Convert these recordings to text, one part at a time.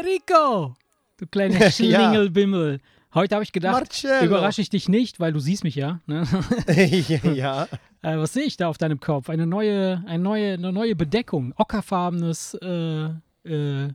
Enrico! Du kleiner Schlingelbimmel. Heute habe ich gedacht, Marcello. überrasche ich dich nicht, weil du siehst mich ja. Ne? ja. Äh, was sehe ich da auf deinem Kopf? Eine neue, eine neue, eine neue Bedeckung. Ockerfarbenes äh, äh,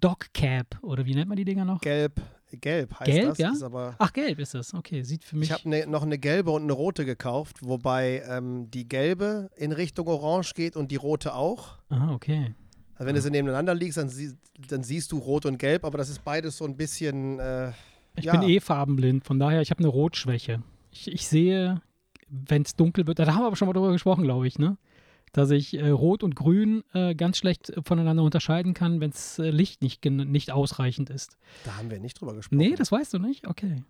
Dog Cap. Oder wie nennt man die Dinger noch? Gelb. Gelb heißt Gelb, das. ja? Ist aber Ach, gelb ist das. Okay, sieht für mich. ich habe ne, noch eine gelbe und eine rote gekauft, wobei ähm, die gelbe in Richtung Orange geht und die rote auch. ah, okay. Also wenn du sie nebeneinander liegst, dann, sie, dann siehst du rot und gelb, aber das ist beides so ein bisschen. Äh, Ich ja. bin eh farbenblind, von daher, ich habe eine Rotschwäche. Ich, ich sehe, wenn es dunkel wird, da haben wir aber schon mal drüber gesprochen, glaube ich, ne? Dass ich äh, Rot und Grün äh, ganz schlecht voneinander unterscheiden kann, wenn das äh, Licht nicht, nicht ausreichend ist. Da haben wir nicht drüber gesprochen. Nee, das weißt du nicht? Okay.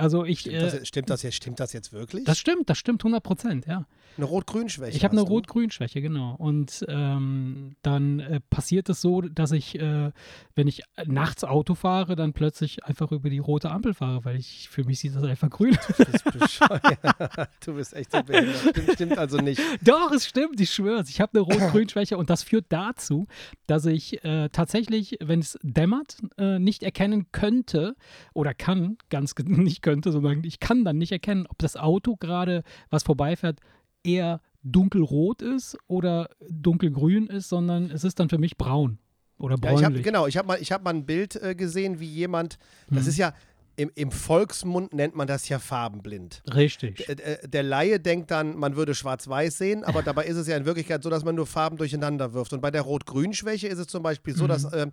Also ich. stimmt, das, Äh, jetzt- stimmt, das jetzt, stimmt das jetzt wirklich? das stimmt, das stimmt 100 Prozent, ja. eine Rot-Grün-Schwäche. Ich habe eine? Rot-Grün-Schwäche, genau. Und ähm, dann äh, passiert es so, dass ich, äh, wenn ich nachts Auto fahre, dann plötzlich einfach über die rote Ampel fahre, weil ich für mich sieht das einfach grün aus. Du bist bescheuert. Du bist echt so behindert. Stimmt, stimmt also nicht. Doch, es stimmt, ich schwöre es. Ich habe eine Rot-Grün-Schwäche und das führt dazu, dass ich äh, tatsächlich, wenn es dämmert, äh, nicht erkennen könnte oder kann, ganz nicht könnte, sondern ich kann dann nicht erkennen, ob das Auto gerade, was vorbeifährt, eher dunkelrot ist oder dunkelgrün ist, sondern es ist dann für mich braun oder Ja, ich hab, bräunlich. genau, ich habe mal, ich hab mal ein Bild äh, gesehen, wie jemand, das Mhm. ist ja, im, im Volksmund nennt man das ja farbenblind. Richtig. Äh, äh, Der Laie denkt dann, man würde schwarz-weiß sehen, aber dabei ist es ja in Wirklichkeit so, dass man nur Farben durcheinander wirft. Und bei der Rot-Grün-Schwäche ist es zum Beispiel so, Mhm. dass, äh,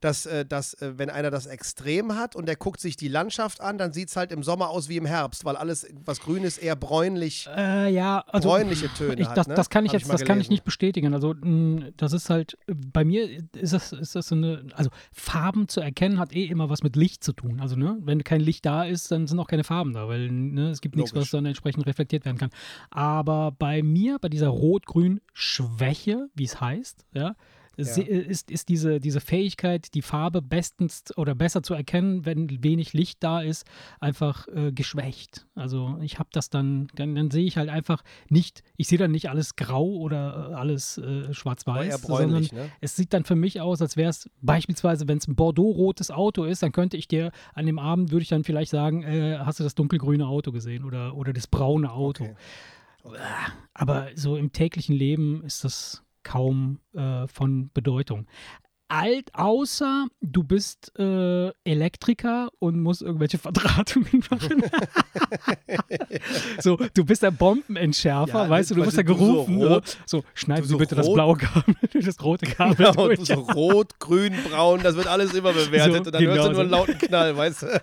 dass, äh, dass äh, wenn einer das Extrem hat und der guckt sich die Landschaft an, dann sieht es halt im Sommer aus wie im Herbst, weil alles, was grün ist, eher bräunlich, Äh, ja, also bräunliche Töne ich, hat. das, ne? das kann ich Hab jetzt, mal das kann ich nicht bestätigen. Also mh, das ist halt, bei mir ist das, ist das so eine, also Farben zu erkennen hat eh immer was mit Licht zu tun. Also ne, wenn kein Licht da ist, dann sind auch keine Farben da, weil ne, es gibt nichts, was dann entsprechend reflektiert werden kann. Aber bei mir, bei dieser Rot-Grün-Schwäche, wie es heißt, ja, se- ist, ist diese, diese Fähigkeit, die Farbe bestens oder besser zu erkennen, wenn wenig Licht da ist, einfach äh, geschwächt. Also ich habe das dann, dann, dann sehe ich halt einfach nicht, ich sehe dann nicht alles grau oder äh, alles äh, schwarz-weiß, sondern ne? es sieht dann für mich aus, als wäre es beispielsweise, wenn es ein Bordeaux-rotes Auto ist, dann könnte ich dir an dem Abend, würde ich dann vielleicht sagen, äh, hast du das dunkelgrüne Auto gesehen oder, oder das braune Auto. Okay. Aber so im täglichen Leben ist das kaum äh, von Bedeutung. Alt, außer du bist äh, Elektriker und musst irgendwelche Verdrahtungen machen. so, du bist der Bombenentschärfer, Ja, weißt du, du wirst ja so gerufen. ne? rot- so, schneiden du Sie so bitte das rot- blaue Kabel, das rote Kabel Genau, durch. so rot, grün, braun, das wird alles immer bewertet So, und dann hörst genau du nur einen so. lauten Knall, weißt du?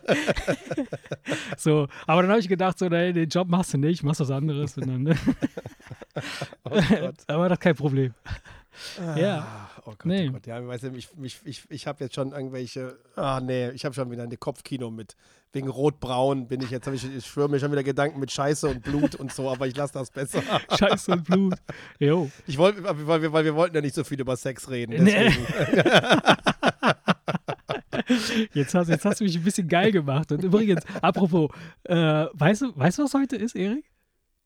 So, aber dann habe ich gedacht, so, nee, den Job machst du nicht, machst was anderes. Dann, ne? Oh aber das ist kein Problem. Ja. Oh Gott, Nee. oh Gott. Ja, weißt du, ich, ich, ich, ich habe jetzt schon irgendwelche, ah nee, ich habe schon wieder ein Kopfkino mit, wegen Rot-Braun bin ich jetzt, ich, ich schwöre mir schon wieder Gedanken mit Scheiße und Blut und so, aber ich lasse das besser. Scheiße und Blut. Jo. Ich wollte, weil wir, weil wir wollten ja nicht so viel über Sex reden. Nee. Jetzt hast, jetzt hast du mich ein bisschen geil gemacht. Und übrigens, apropos, äh, weißt, du, weißt du, was heute ist, Erik?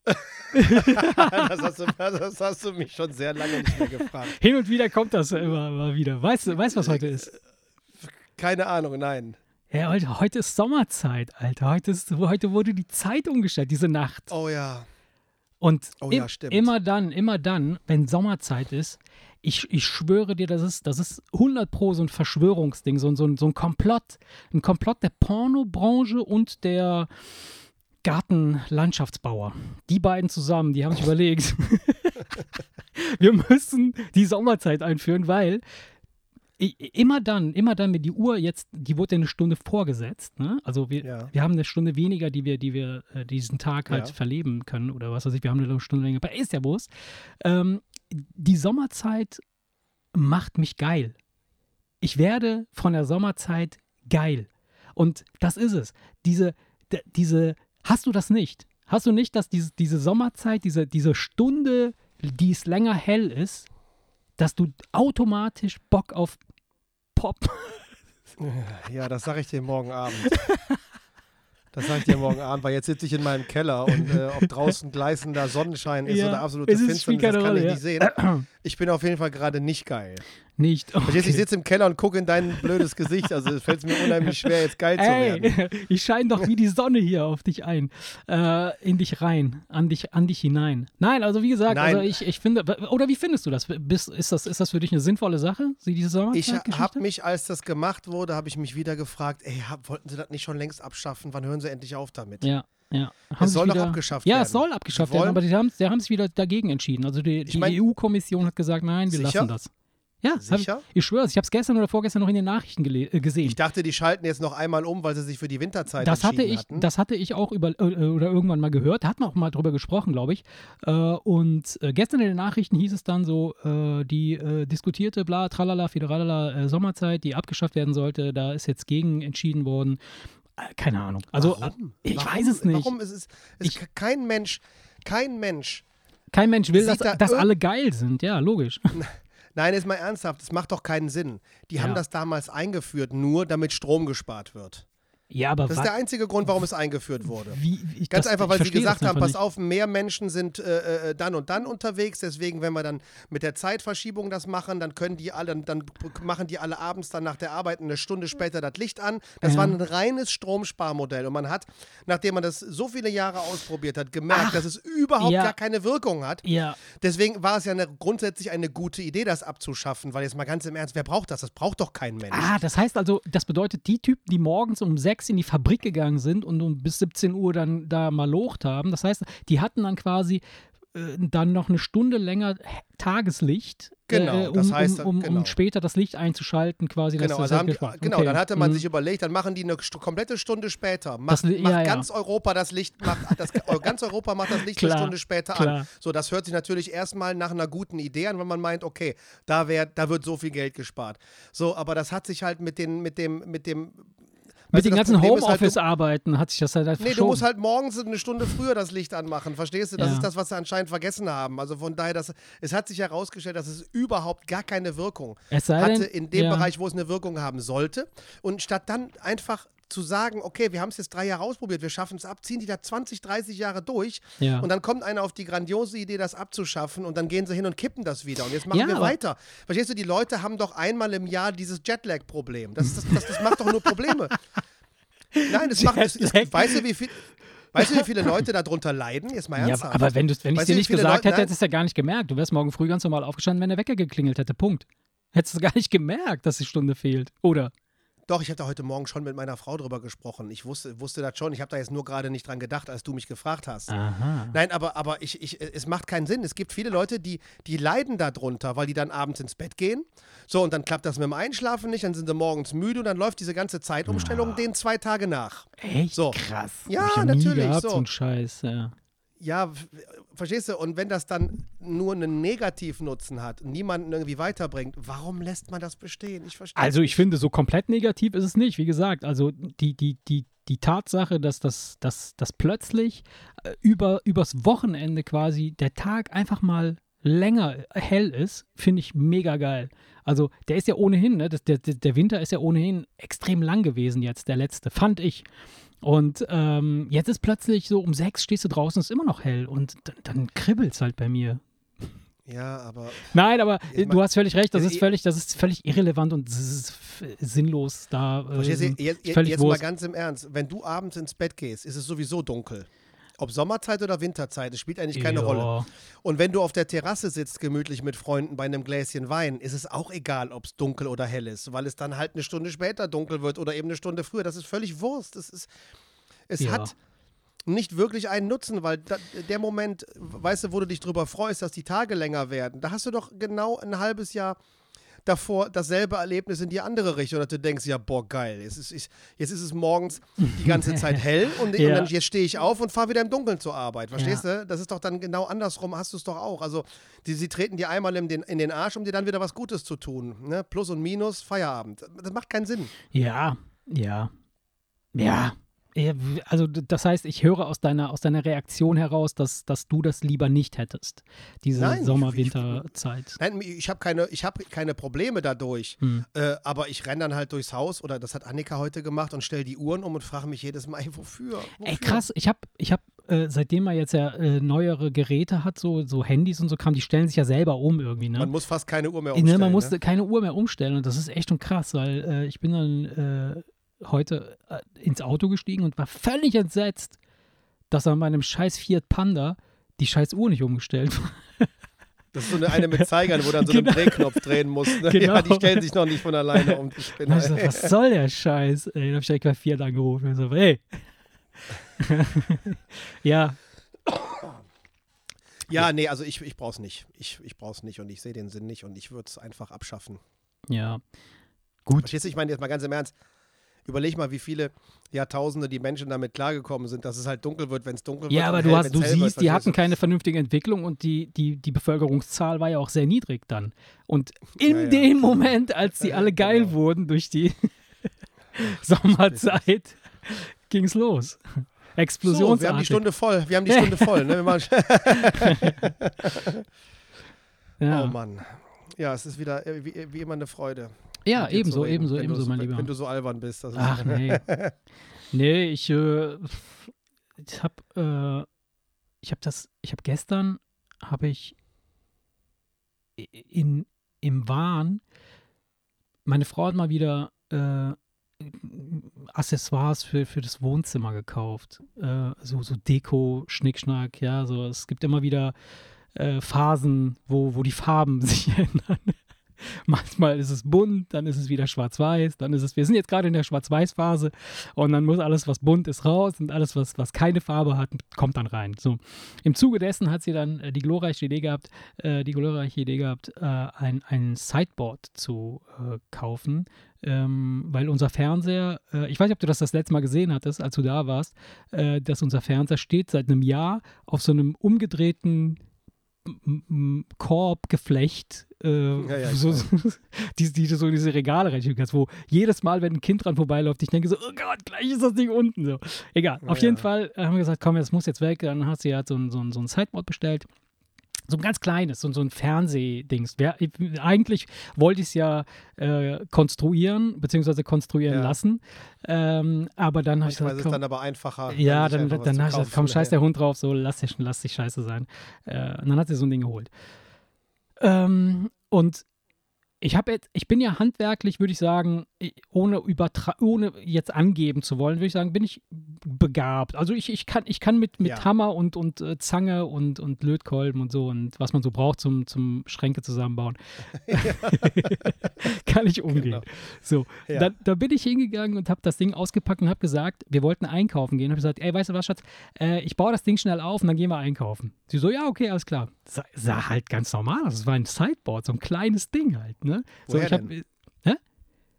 das, hast du, das hast du mich schon sehr lange nicht mehr gefragt. Hin und wieder kommt das immer mal wieder. Weißt du, weißt, was heute ist? Keine Ahnung, nein. Ja, heute, heute ist Sommerzeit, Alter. Heute, ist, heute wurde die Zeit umgestellt, diese Nacht. Oh ja. Und Oh im- ja, stimmt. immer dann, immer dann, wenn Sommerzeit ist, ich, ich schwöre dir, das ist, das ist 100 pro so ein Verschwörungsding, so, so, so ein Komplott. Ein Komplott der Pornobranche und der Gartenlandschaftsbauer. Die beiden zusammen, die haben sich überlegt, wir müssen die Sommerzeit einführen, weil immer dann, immer dann, wenn die Uhr jetzt, die wurde ja eine Stunde vorgesetzt, ne? Also wir, Ja. wir haben eine Stunde weniger, die wir, die wir äh, diesen Tag halt Ja. verleben können oder was weiß ich, wir haben eine Stunde länger, aber ist ja Wurst. Ähm, die Sommerzeit macht mich geil. Ich werde von der Sommerzeit geil. Und das ist es. Diese, diese, hast du das nicht? Hast du nicht, dass diese, diese Sommerzeit, diese, diese Stunde, die es länger hell ist, dass du automatisch Bock auf Pop. Ja, das sage ich dir morgen Abend. Das sage ich dir morgen Abend, weil jetzt sitze ich in meinem Keller und äh, ob draußen gleißender Sonnenschein ist Ja, oder absolute Finsternis, das kann ich Rolle, nicht sehen. Ich bin auf jeden Fall gerade nicht geil. Nicht. Du, ich sitze im Keller und gucke in dein blödes Gesicht. Also es fällt mir unheimlich schwer, jetzt geil zu werden. Ey, ich scheine doch wie die Sonne hier auf dich ein. Äh, in dich rein, an dich, an dich hinein. Nein, also wie gesagt, Nein. also ich, ich finde, oder wie findest du das? Bist, ist das? Ist das für dich eine sinnvolle Sache, sie diese Ich Sommerzeitgeschichte? habe mich, als das gemacht wurde, habe ich mich wieder gefragt, ey, hab, wollten sie das nicht schon längst abschaffen? Wann hören sie endlich auf damit? Ja, ja. Es soll doch wieder, abgeschafft Ja, werden. es soll abgeschafft werden, aber die haben die haben sich wieder dagegen entschieden. Also die, die mein- EU-Kommission hat gesagt, nein, wir Sicher? lassen das. Ja, hab, Sicher? ich schwöre es. Ich habe es gestern oder vorgestern noch in den Nachrichten äh, gesehen. Ich dachte, die schalten jetzt noch einmal um, weil sie sich für die Winterzeit das hatte ich, hatten. das hatte ich auch über äh, oder irgendwann mal gehört. Da hatten wir auch mal drüber gesprochen, glaube ich. Äh, und äh, gestern in den Nachrichten hieß es dann so, äh, die äh, diskutierte bla tralala fideralala äh, Sommerzeit, die abgeschafft werden sollte, da ist jetzt gegen entschieden worden. Keine Ahnung. Also Warum? ich Warum? weiß es nicht. Warum ist es, Ich- kein Mensch, kein Mensch. Kein Mensch will, dass, da dass alle geil sind. Ja, logisch. Nein, ist mal ernsthaft, das macht doch keinen Sinn. Die haben Ja. das damals eingeführt, nur damit Strom gespart wird. Ja, aber Das ist der einzige Grund, warum es eingeführt wurde. wie, ich, Ganz das, einfach, weil sie gesagt haben, pass auf, mehr Menschen sind äh, äh, dann und dann unterwegs, deswegen, wenn wir dann mit der Zeitverschiebung das machen, dann können die alle, dann, machen die alle abends dann nach der Arbeit eine Stunde später das Licht an. Das Ja. war ein reines Stromsparmodell und man hat, nachdem man das so viele Jahre ausprobiert hat, gemerkt, Ach, dass es überhaupt ja. gar keine Wirkung hat. nicht. Ja, Deswegen war es ja eine, grundsätzlich eine gute Idee, das abzuschaffen, weil jetzt mal ganz im Ernst, wer braucht das? Das braucht doch kein Mensch. Ah, das heißt also, das bedeutet, die Typen, die morgens um sechs in die Fabrik gegangen sind und um bis 17 Uhr dann da malocht haben, das heißt, die hatten dann quasi äh, dann noch eine Stunde länger Tageslicht, Genau, äh, um, das heißt, um, um, genau. um später das Licht einzuschalten, quasi. Genau, das also haben die, gespart. genau Okay. dann hatte man Mhm. sich überlegt, dann machen die eine komplette Stunde später. Macht, Das macht ja, ja. ganz Europa das Licht, macht das, äh, ganz Europa macht das Licht Klar, eine Stunde später klar. an. So, das hört sich natürlich erstmal nach einer guten Idee an, wenn man meint, okay, da, wär, da wird so viel Geld gespart. So, aber das hat sich halt mit, den, mit dem, mit dem Mit den ganzen ist halt, Homeoffice-Arbeiten hat sich das halt Nee, du musst halt morgens eine Stunde früher das Licht anmachen, verstehst du? Das Ja. ist das, was sie anscheinend vergessen haben. Also von daher, das, es hat sich herausgestellt, dass es überhaupt gar keine Wirkung hatte denn, in dem ja. Bereich, wo es eine Wirkung haben sollte. Und statt dann einfach zu sagen, okay, wir haben es jetzt drei Jahre ausprobiert, wir schaffen es ab, ziehen die da 20, 30 Jahre durch Ja. und dann kommt einer auf die grandiose Idee, das abzuschaffen und dann gehen sie hin und kippen das wieder und jetzt machen Ja, wir weiter. Verstehst du, die Leute haben doch einmal im Jahr dieses Jetlag-Problem. Das, ist das, das, das macht doch nur Probleme. Nein, das macht, das, Jetlag. weißt du, wie viel... Weißt du, wie viele Leute darunter leiden? Jetzt mal Ja, ernsthaft. aber wenn, du's- wenn ich Weißt dir du, nicht gesagt Leute- hätte, hättest du es ja gar nicht gemerkt. Du wärst morgen früh ganz normal aufgestanden, wenn der Wecker geklingelt hätte. Punkt. Hättest du gar nicht gemerkt, dass die Stunde fehlt. Oder? Doch, ich habe da heute Morgen schon mit meiner Frau drüber gesprochen. Ich wusste, wusste das schon. Ich habe da jetzt nur gerade nicht dran gedacht, als du mich gefragt hast. Aha. Nein, aber, aber ich, ich, es macht keinen Sinn. Es gibt viele Leute, die, die leiden darunter, weil die dann abends ins Bett gehen. So, und dann klappt das mit dem Einschlafen nicht, dann sind sie morgens müde und dann läuft diese ganze Zeitumstellung denen zwei Tage nach. Echt? So. Krass. Ja, natürlich, Gehabt, so. so Scheiß, ja. Ja, verstehst du? Und wenn das dann nur einen Negativnutzen hat, niemanden irgendwie weiterbringt, warum lässt man das bestehen? Ich verstehe. Also ich finde, so komplett negativ ist es nicht. Wie gesagt, also die, die, die, die Tatsache, dass das, dass, dass plötzlich äh, über, übers Wochenende quasi der Tag einfach mal länger hell ist, finde ich mega geil. Also der ist ja ohnehin, ne, das, der der Winter ist ja ohnehin extrem lang gewesen jetzt, der letzte, fand ich. Und ähm, jetzt ist plötzlich so um sechs stehst du draußen, ist immer noch hell und dann, dann kribbelt es halt bei mir. Ja, aber Nein, aber mein- du hast völlig recht, das ist völlig, das ist völlig irrelevant und sinnlos da. Äh, jetzt, jetzt, jetzt mal ganz im Ernst, wenn du abends ins Bett gehst, ist es sowieso dunkel. Ob Sommerzeit oder Winterzeit, es spielt eigentlich keine Ja. Rolle. Und wenn du auf der Terrasse sitzt, gemütlich mit Freunden bei einem Gläschen Wein, ist es auch egal, ob es dunkel oder hell ist, weil es dann halt eine Stunde später dunkel wird oder eben eine Stunde früher. Das ist völlig Wurst. Das ist, es Ja. hat nicht wirklich einen Nutzen, weil da, der Moment, weißt du, wo du dich drüber freust, dass die Tage länger werden, da hast du doch genau ein halbes Jahr davor dasselbe Erlebnis in die andere Richtung, dass du denkst, ja, boah, geil, jetzt ist, ich, jetzt ist es morgens die ganze Zeit hell und, Ja. und dann jetzt stehe ich auf und fahre wieder im Dunkeln zur Arbeit, verstehst du? Das ist doch dann genau andersrum, hast du es doch auch. Also, die, sie treten dir einmal in den, in den Arsch, um dir dann wieder was Gutes zu tun. Ne? Plus und Minus, Feierabend. Das macht keinen Sinn. Ja, ja. Ja. Also das heißt, ich höre aus deiner, aus deiner Reaktion heraus, dass, dass du das lieber nicht hättest, diese Sommer-Winter-Zeit. Nein, ich habe keine, ich hab keine Probleme dadurch, Hm. äh, aber ich renne dann halt durchs Haus oder das hat Annika heute gemacht und stelle die Uhren um und frage mich jedes Mal, ey, wofür? wofür? Ey, krass, ich habe ich hab äh, seitdem man jetzt ja äh, neuere Geräte hat, so, so Handys und so kam, die stellen sich ja selber um irgendwie. Ne? Man muss fast keine Uhr mehr Ne, umstellen. man muss ne? keine Uhr mehr umstellen und das ist echt schon krass, weil äh, ich bin dann äh, heute äh, ins Auto gestiegen und war völlig entsetzt, dass an meinem scheiß Fiat Panda die scheiß Uhr nicht umgestellt war. Das ist so eine, eine mit Zeigern, wo dann so Genau. einen Drehknopf drehen muss. Ne? Genau. Ja, die stellen sich noch nicht von alleine um. Die ich gesagt, was soll der Scheiß? Ey, da hab ich direkt bei Fiat angerufen und so, hey. ja, Ja, nee, also ich, ich brauch's nicht. Ich, ich brauch's nicht und ich sehe den Sinn nicht und ich würde es einfach abschaffen. ja. Gut. Verstehst du? Ich meine jetzt mal ganz im Ernst. Überleg mal, wie viele Jahrtausende die Menschen damit klargekommen sind, dass es halt dunkel wird, wenn es dunkel wird. Ja, aber du, hast, du siehst, wird, die hatten keine vernünftige Entwicklung und die, die, die Bevölkerungszahl war ja auch sehr niedrig dann. Und in Ja, ja. dem Moment, als die alle geil Genau. wurden durch die Sommerzeit, ging es los. So, wir haben Explosionsartig. die Stunde voll. Wir haben die Stunde voll. Ne? Ja. Oh Mann. Ja, es ist wieder äh, wie, wie immer eine Freude. Ja, ebenso, reden, ebenso, ebenso, du, mein Lieber. Wenn du so albern bist. Das ist, Ach nee. nee, ich, äh, ich habe äh, ich habe das, ich habe gestern, habe ich in, im Wahn, meine Frau hat mal wieder äh, Accessoires für, für das Wohnzimmer gekauft. Äh, so, so Deko, Schnickschnack, ja, so. Es gibt immer wieder äh, Phasen, wo, wo die Farben sich ändern. Manchmal ist es bunt, dann ist es wieder schwarz-weiß, dann ist es, wir sind jetzt gerade in der Schwarz-Weiß-Phase und dann muss alles, was bunt ist, raus und alles, was, was keine Farbe hat, kommt dann rein. So. Im Zuge dessen hat sie dann äh, die glorreiche Idee gehabt, äh, die glorreiche Idee gehabt, äh, ein, ein Sideboard zu äh, kaufen, ähm, weil unser Fernseher, äh, ich weiß nicht, ob du das das letzte Mal gesehen hattest, als du da warst, äh, dass unser Fernseher steht seit einem Jahr auf so einem umgedrehten Korbgeflecht, äh, Ja, ja, so, so, die, die so in diese Regale reinschieben kannst, wo jedes Mal, wenn ein Kind dran vorbeiläuft, ich denke so, oh Gott, gleich ist das Ding unten. So. Egal, Ja, auf jeden ja. Fall haben wir gesagt, komm, das muss jetzt weg. Dann hat sie halt so ein, so ein, so ein Sideboard bestellt. So ein ganz kleines, so, so ein Fernsehdings. Eigentlich wollte ich es ja äh, konstruieren, beziehungsweise konstruieren Ja. lassen. Ähm, aber dann habe ich gesagt, ist es komm, dann aber einfacher. ja, dann, dann zu habe ich gesagt, komm, scheiß der Hund drauf, so lass dich, lass dich scheiße sein. Äh, und dann hat sie so ein Ding geholt. Ähm, und ich jetzt, ich bin ja handwerklich, würde ich sagen, ohne, übertra ohne jetzt angeben zu wollen, würde ich sagen, bin ich begabt. Also ich, ich kann, ich kann mit, mit Ja. Hammer und, und äh, Zange und, und Lötkolben und so und was man so braucht zum, zum Schränke zusammenbauen, kann ich umgehen. Genau. So, Ja. da, da bin ich hingegangen und habe das Ding ausgepackt und habe gesagt, wir wollten einkaufen gehen. Habe gesagt, ey, weißt du was, Schatz, äh, ich baue das Ding schnell auf und dann gehen wir einkaufen. Sie so, ja, okay, alles klar. Sah, sah halt ganz normal aus. Es war ein Sideboard, so ein kleines Ding halt, ne? So, Woher ich hab, denn? Hä?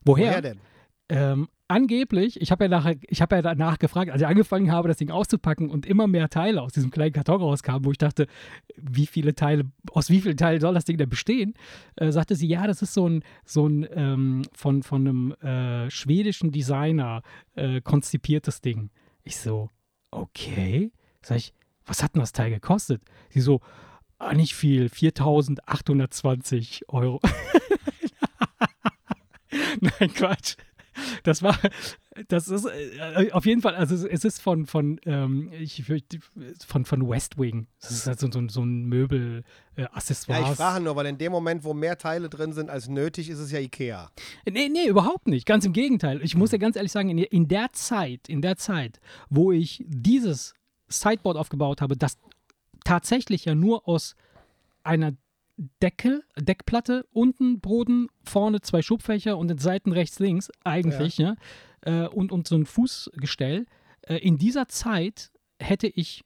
Woher? Woher denn? Ähm, angeblich, ich habe ja, nachher, ich hab ja danach gefragt, als ich angefangen habe, das Ding auszupacken und immer mehr Teile aus diesem kleinen Karton rauskamen, wo ich dachte, wie viele Teile, aus wie vielen Teilen soll das Ding denn bestehen? Äh, sagte sie, ja, das ist so ein, so ein ähm, von, von einem äh, schwedischen Designer äh, konzipiertes Ding. Ich so, okay. Sag ich, was hat denn das Teil gekostet? Sie so, ah, nicht viel, 4.820 Euro. Nein, Quatsch. Das war, das ist äh, auf jeden Fall, also es- ist von, von, ähm, ich, von, von West Wing. Das ist halt so, so, so ein Möbel, äh, Ja, ich frage nur, weil in dem Moment, wo mehr Teile drin sind als nötig, ist es ja Ikea. Nee, nee, überhaupt nicht. Ganz im Gegenteil. Ich muss ja ganz ehrlich sagen, in, in der Zeit, in der Zeit, wo ich dieses Sideboard aufgebaut habe, das tatsächlich ja nur aus einer Decke, Deckplatte, unten Boden, vorne zwei Schubfächer und den Seiten rechts, links, eigentlich, ja, äh, und, und so ein Fußgestell. Äh, in dieser Zeit hätte ich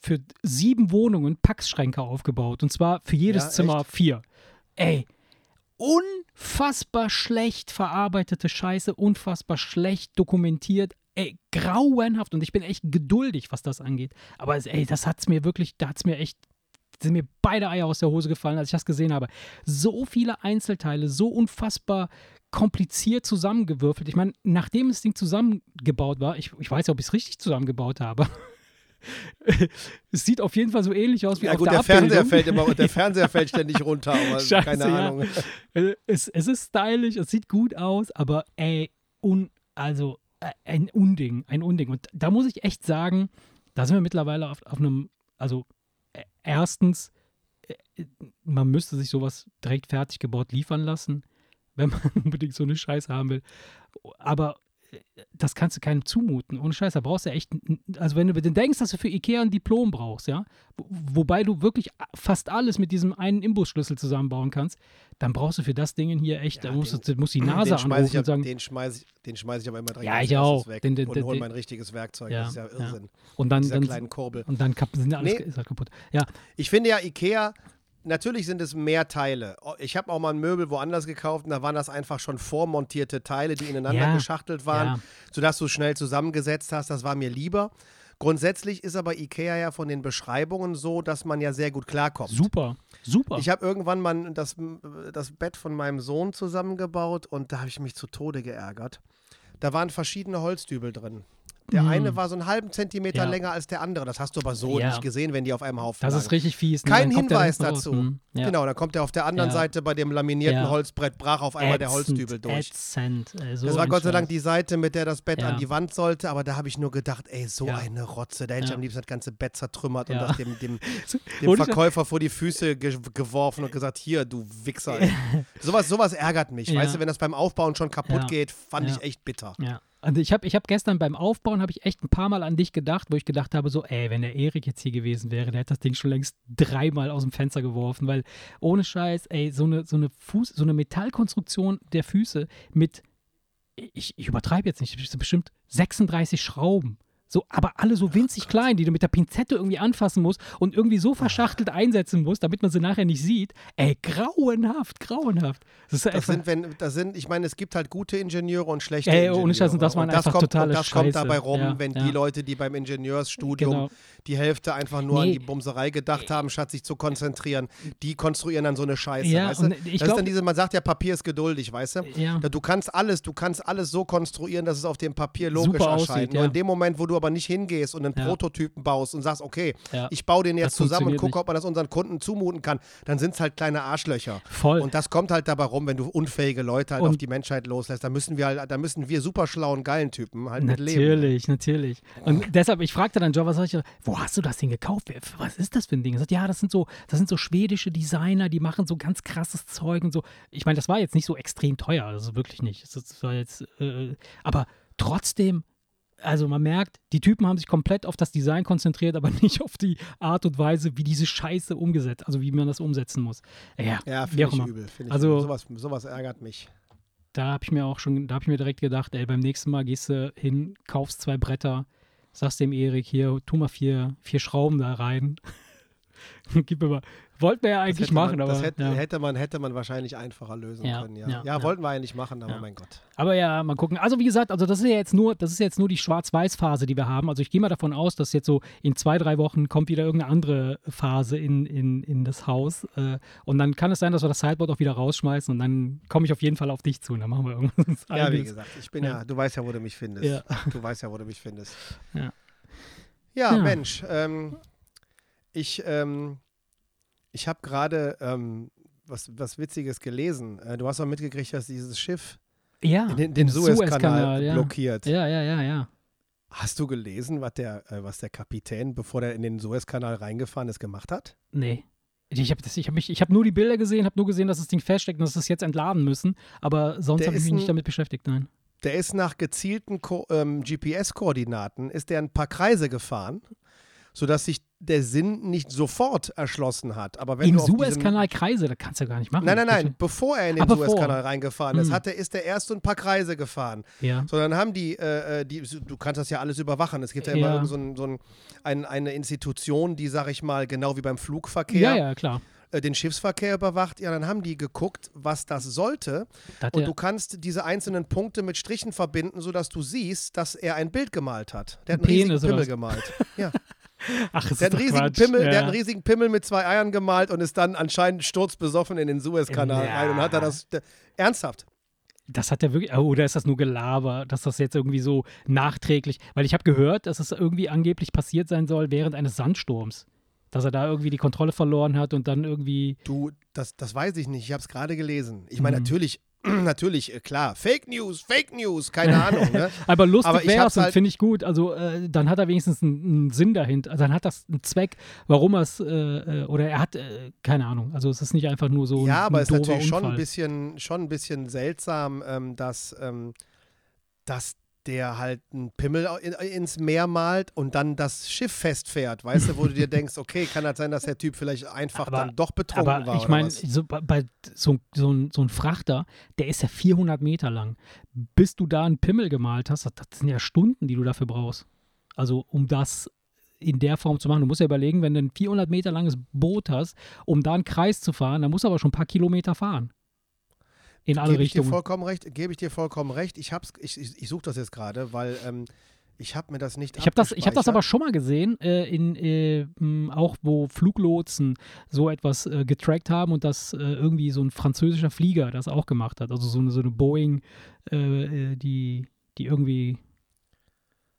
für sieben Wohnungen Packschränke aufgebaut. Und zwar für jedes Ja, Zimmer vier. Ey, unfassbar schlecht verarbeitete Scheiße, unfassbar schlecht dokumentiert. Ey, grauenhaft. Und ich bin echt geduldig, was das angeht. Aber es- ey, das hat's mir wirklich, da hat's mir echt, sind mir beide Eier aus der Hose gefallen, als ich das gesehen habe. So viele Einzelteile, so unfassbar kompliziert zusammengewürfelt. Ich meine, nachdem das Ding zusammengebaut war, ich, ich weiß ja, ob ich es richtig zusammengebaut habe. es sieht auf jeden Fall so ähnlich aus wie Ja auf gut, der der Fernseher fällt immer, der Fernseher fällt ständig runter, aber Scheiße, keine. Ahnung. Äh, Es, es ist stylisch, es sieht gut aus, aber ey, un, also äh, ein Unding, ein Unding. Und da muss ich echt sagen, Da sind wir mittlerweile auf, auf einem, also erstens, äh, man müsste sich sowas direkt fertig gebaut liefern lassen, wenn man unbedingt so eine Scheiße haben will. Aber das kannst du keinem zumuten. Ohne Scheiß, da brauchst du echt, also wenn du denkst, dass du für Ikea ein Diplom brauchst, ja, wo, wobei du wirklich fast alles mit diesem einen Imbusschlüssel zusammenbauen kannst, dann brauchst du für das Ding hier echt, Ja, da musst den- du musst die Nase anrufen ich, und ab- sagen, den schmeiß ich, den schmeiß ich aber immer direkt Ja, ich auch. weg Den- den- und hol mein richtiges Werkzeug. Ja, das ist ja ja. Irrsinn. und dann, dann kleinen Kurbel. und dann sind alles Nee. halt kaputt. Ja, Ich finde ja, Ikea, natürlich sind es mehr Teile. Oh, Ich habe auch mal ein Möbel woanders gekauft und da waren das einfach schon vormontierte Teile, die ineinander Ja, geschachtelt waren, ja. sodass du es schnell zusammengesetzt hast. Das war mir lieber. Grundsätzlich ist aber Ikea ja von den Beschreibungen so, dass man ja sehr gut klarkommt. super, super. Ich habe irgendwann mal das, das Bett von meinem Sohn zusammengebaut und da habe ich mich zu Tode geärgert. Da waren verschiedene Holzdübel drin. Der Mm. eine war so einen halben Zentimeter Ja. länger als der andere. Das hast du aber so Ja. nicht gesehen, wenn die auf einem Haufen das lagen. ist richtig fies. ne? Kein Hinweis dazu. Hm, ja. Genau, dann kommt er auf der anderen. Seite bei dem laminierten. Holzbrett, brach auf einmal der Holzdübel durch. Ätzend, ey, so Das war Gott sei Dank die Seite, mit der das Bett an die Wand sollte, aber da habe ich nur gedacht, ey, so eine Rotze. Da hätte ich am liebsten das ganze Bett zertrümmert und das dem, dem, dem Verkäufer vor die Füße ge geworfen und gesagt, hier, du Wichser. Sowas, sowas ärgert mich. Weißt du, wenn das beim Aufbauen schon kaputt geht, fand ich echt bitter. Ja. Und ich habe ich hab gestern beim Aufbauen, habe ich echt ein paar Mal an dich gedacht, wo ich gedacht habe, so, ey, wenn der Erik jetzt hier gewesen wäre, der hätte das Ding schon längst dreimal aus dem Fenster geworfen, weil ohne Scheiß, ey, so eine, so eine Fuß, so eine Metallkonstruktion der Füße mit, ich, ich übertreibe jetzt nicht, bestimmt 36 Schrauben. So, aber alle so winzig klein, die du mit der Pinzette irgendwie anfassen musst und irgendwie so verschachtelt einsetzen musst, damit man sie nachher nicht sieht. Ey, grauenhaft, grauenhaft. Das ist Das sind, wenn, das sind, ich meine, es gibt halt gute Ingenieure und schlechte Ey, Ingenieure. ohne Scheiß, und das waren das einfach kommt, totale Und das kommt Scheiße. dabei rum, Ja, wenn ja. die Leute, die beim Ingenieursstudium Genau. die Hälfte einfach nur an Nee. die Bumserei gedacht haben, statt sich zu konzentrieren, die konstruieren dann so eine Scheiße, Ja, weißt du? und Das ist dann diese, man sagt ja, Papier ist geduldig, weißt du? Ja. Du kannst alles, du kannst alles so konstruieren, dass es auf dem Papier logisch Super erscheint. aussieht, Nur in dem Moment, wo du aber nicht hingehst und einen Ja. Prototypen baust und sagst, okay, Ja. ich baue den jetzt Das zusammen und gucke, nicht. ob man das unseren Kunden zumuten kann, dann sind es halt kleine Arschlöcher. Voll. Und das kommt halt dabei rum, wenn du unfähige Leute halt Und- auf die Menschheit loslässt. Da müssen wir halt, da müssen wir super schlauen, geilen Typen halt mit leben. Natürlich, natürlich. Und deshalb, ich fragte dann Joe, was soll ich, wo hast du das Ding gekauft? Was ist das für ein Ding? Er sagt, ja, das sind so, das sind so schwedische Designer, die machen so ganz krasses Zeug und so. Ich meine, das war jetzt nicht so extrem teuer, also wirklich nicht. Das war jetzt, äh, aber trotzdem, also man merkt, die Typen haben sich komplett auf das Design konzentriert, aber nicht auf die Art und Weise, wie diese Scheiße umgesetzt, also wie man das umsetzen muss. Ja, Ja, finde ich übel. Find ich Also- übel. Sowas, sowas ärgert mich. Da habe ich mir auch schon, da habe ich mir direkt gedacht, ey, beim nächsten Mal gehst du hin, kaufst zwei Bretter, sagst dem Erik hier, tu mal vier, vier Schrauben da rein. Gib mir mal. Wollten wir ja eigentlich machen, man, aber. das hätte, ja. hätte, man, hätte man wahrscheinlich einfacher lösen Ja, können. Ja. ja, wollten wir eigentlich machen, aber Ja. mein Gott. Aber ja, mal gucken. Also wie gesagt, also das ist ja jetzt nur, das ist jetzt nur die Schwarz-Weiß-Phase, die wir haben. Also ich gehe mal davon aus, dass jetzt so in zwei, drei Wochen kommt wieder irgendeine andere Phase in, in, in das Haus. Äh, und dann kann es sein, dass wir das Sideboard auch wieder rausschmeißen und dann komme ich auf jeden Fall auf dich zu und dann machen wir irgendwas. Ja, wie gesagt, ich bin ja, du weißt ja, wo du mich findest. Ja. Du weißt ja, wo du mich findest. Ja. Mensch, ähm, ich, ähm, ich habe gerade ähm, was, was Witziges gelesen. Äh, du hast auch mitgekriegt, dass dieses Schiff Ja, den, den Suezkanal ja. blockiert. Ja, ja, ja, ja. Hast du gelesen, was der, äh, was der Kapitän, bevor er in den Suezkanal reingefahren ist, gemacht hat? Nee. Ich habe hab mich, ich habe nur die Bilder gesehen, habe nur gesehen, dass das Ding feststeckt und dass es jetzt entladen müssen. Aber sonst habe ich mich nicht ein- damit beschäftigt, nein. Der ist nach gezielten ähm, GPS-Koordinaten, ist der ein paar Kreise gefahren, sodass sich der Sinn nicht sofort erschlossen hat. Aber wenn Im Suezkanal Kreise, das kannst du gar nicht machen. Nein, nein, nein. Bevor er in den Ah. Suezkanal reingefahren ist, Hm. hat er, ist er erst so ein paar Kreise gefahren. Ja. Sondern haben die, äh, äh, die, du kannst das ja alles überwachen. Es gibt ja, Ja. immer so, ein, so ein, ein, eine Institution, die, sag ich mal, genau wie beim Flugverkehr, Ja, ja, klar. Äh, den Schiffsverkehr überwacht. Ja, dann haben die geguckt, was das sollte. Das Und der- du kannst diese einzelnen Punkte mit Strichen verbinden, sodass du siehst, dass er ein Bild gemalt hat. Der hat Ein einen riesigen Penis oder Pimmel gemalt. Ja. Ach, das Der hat, einen riesigen Quatsch. Pimmel, ja. der hat einen riesigen Pimmel mit zwei Eiern gemalt und ist dann anscheinend sturzbesoffen in den Suezkanal Ja. rein und hat da das. Der, ernsthaft. Das hat er wirklich, oh, oder ist das nur Gelaber, dass das jetzt irgendwie so nachträglich, weil ich habe gehört, dass es irgendwie angeblich passiert sein soll während eines Sandsturms. Dass er da irgendwie die Kontrolle verloren hat und dann irgendwie, Du, das, das weiß ich nicht. Ich habe es gerade gelesen. Ich meine, Mhm. natürlich, natürlich, äh, klar, Fake News, Fake News, keine Ahnung. Ne? Aber lustig wäre es und halt- finde ich gut. Also äh, dann hat er wenigstens einen, einen Sinn dahinter. Also dann hat das einen Zweck, warum er es, äh, äh, oder er hat, äh, keine Ahnung. Also es ist nicht einfach nur so Ja, ein, aber es ist natürlich schon ein bisschen, schon ein bisschen seltsam, ähm, dass, ähm, dass der halt einen Pimmel in, ins Meer malt und dann das Schiff festfährt, weißt du, wo du dir denkst, okay, kann das sein, dass der Typ vielleicht einfach Aber- dann doch betrunken Aber war ich meine, so, bei- bei so, so, ein, so ein Frachter, der ist ja 400 Meter lang. Bis du da einen Pimmel gemalt hast, das, das sind ja Stunden, die du dafür brauchst. Also um das in der Form zu machen. Du musst ja überlegen, wenn du ein 400 Meter langes Boot hast, um da einen Kreis zu fahren, dann musst du aber schon ein paar Kilometer fahren. In alle Gebe ich dir Richtungen. vollkommen recht, gebe ich dir vollkommen recht. Ich hab's, ich, ich, ich suche das jetzt gerade, weil ähm, ich habe mir das nicht Ich habe das, ich hab das aber schon mal gesehen, äh, in, äh, auch wo Fluglotsen so etwas äh, getrackt haben und das äh, irgendwie so ein französischer Flieger das auch gemacht hat. Also so eine, so eine Boeing, äh, äh, die, die irgendwie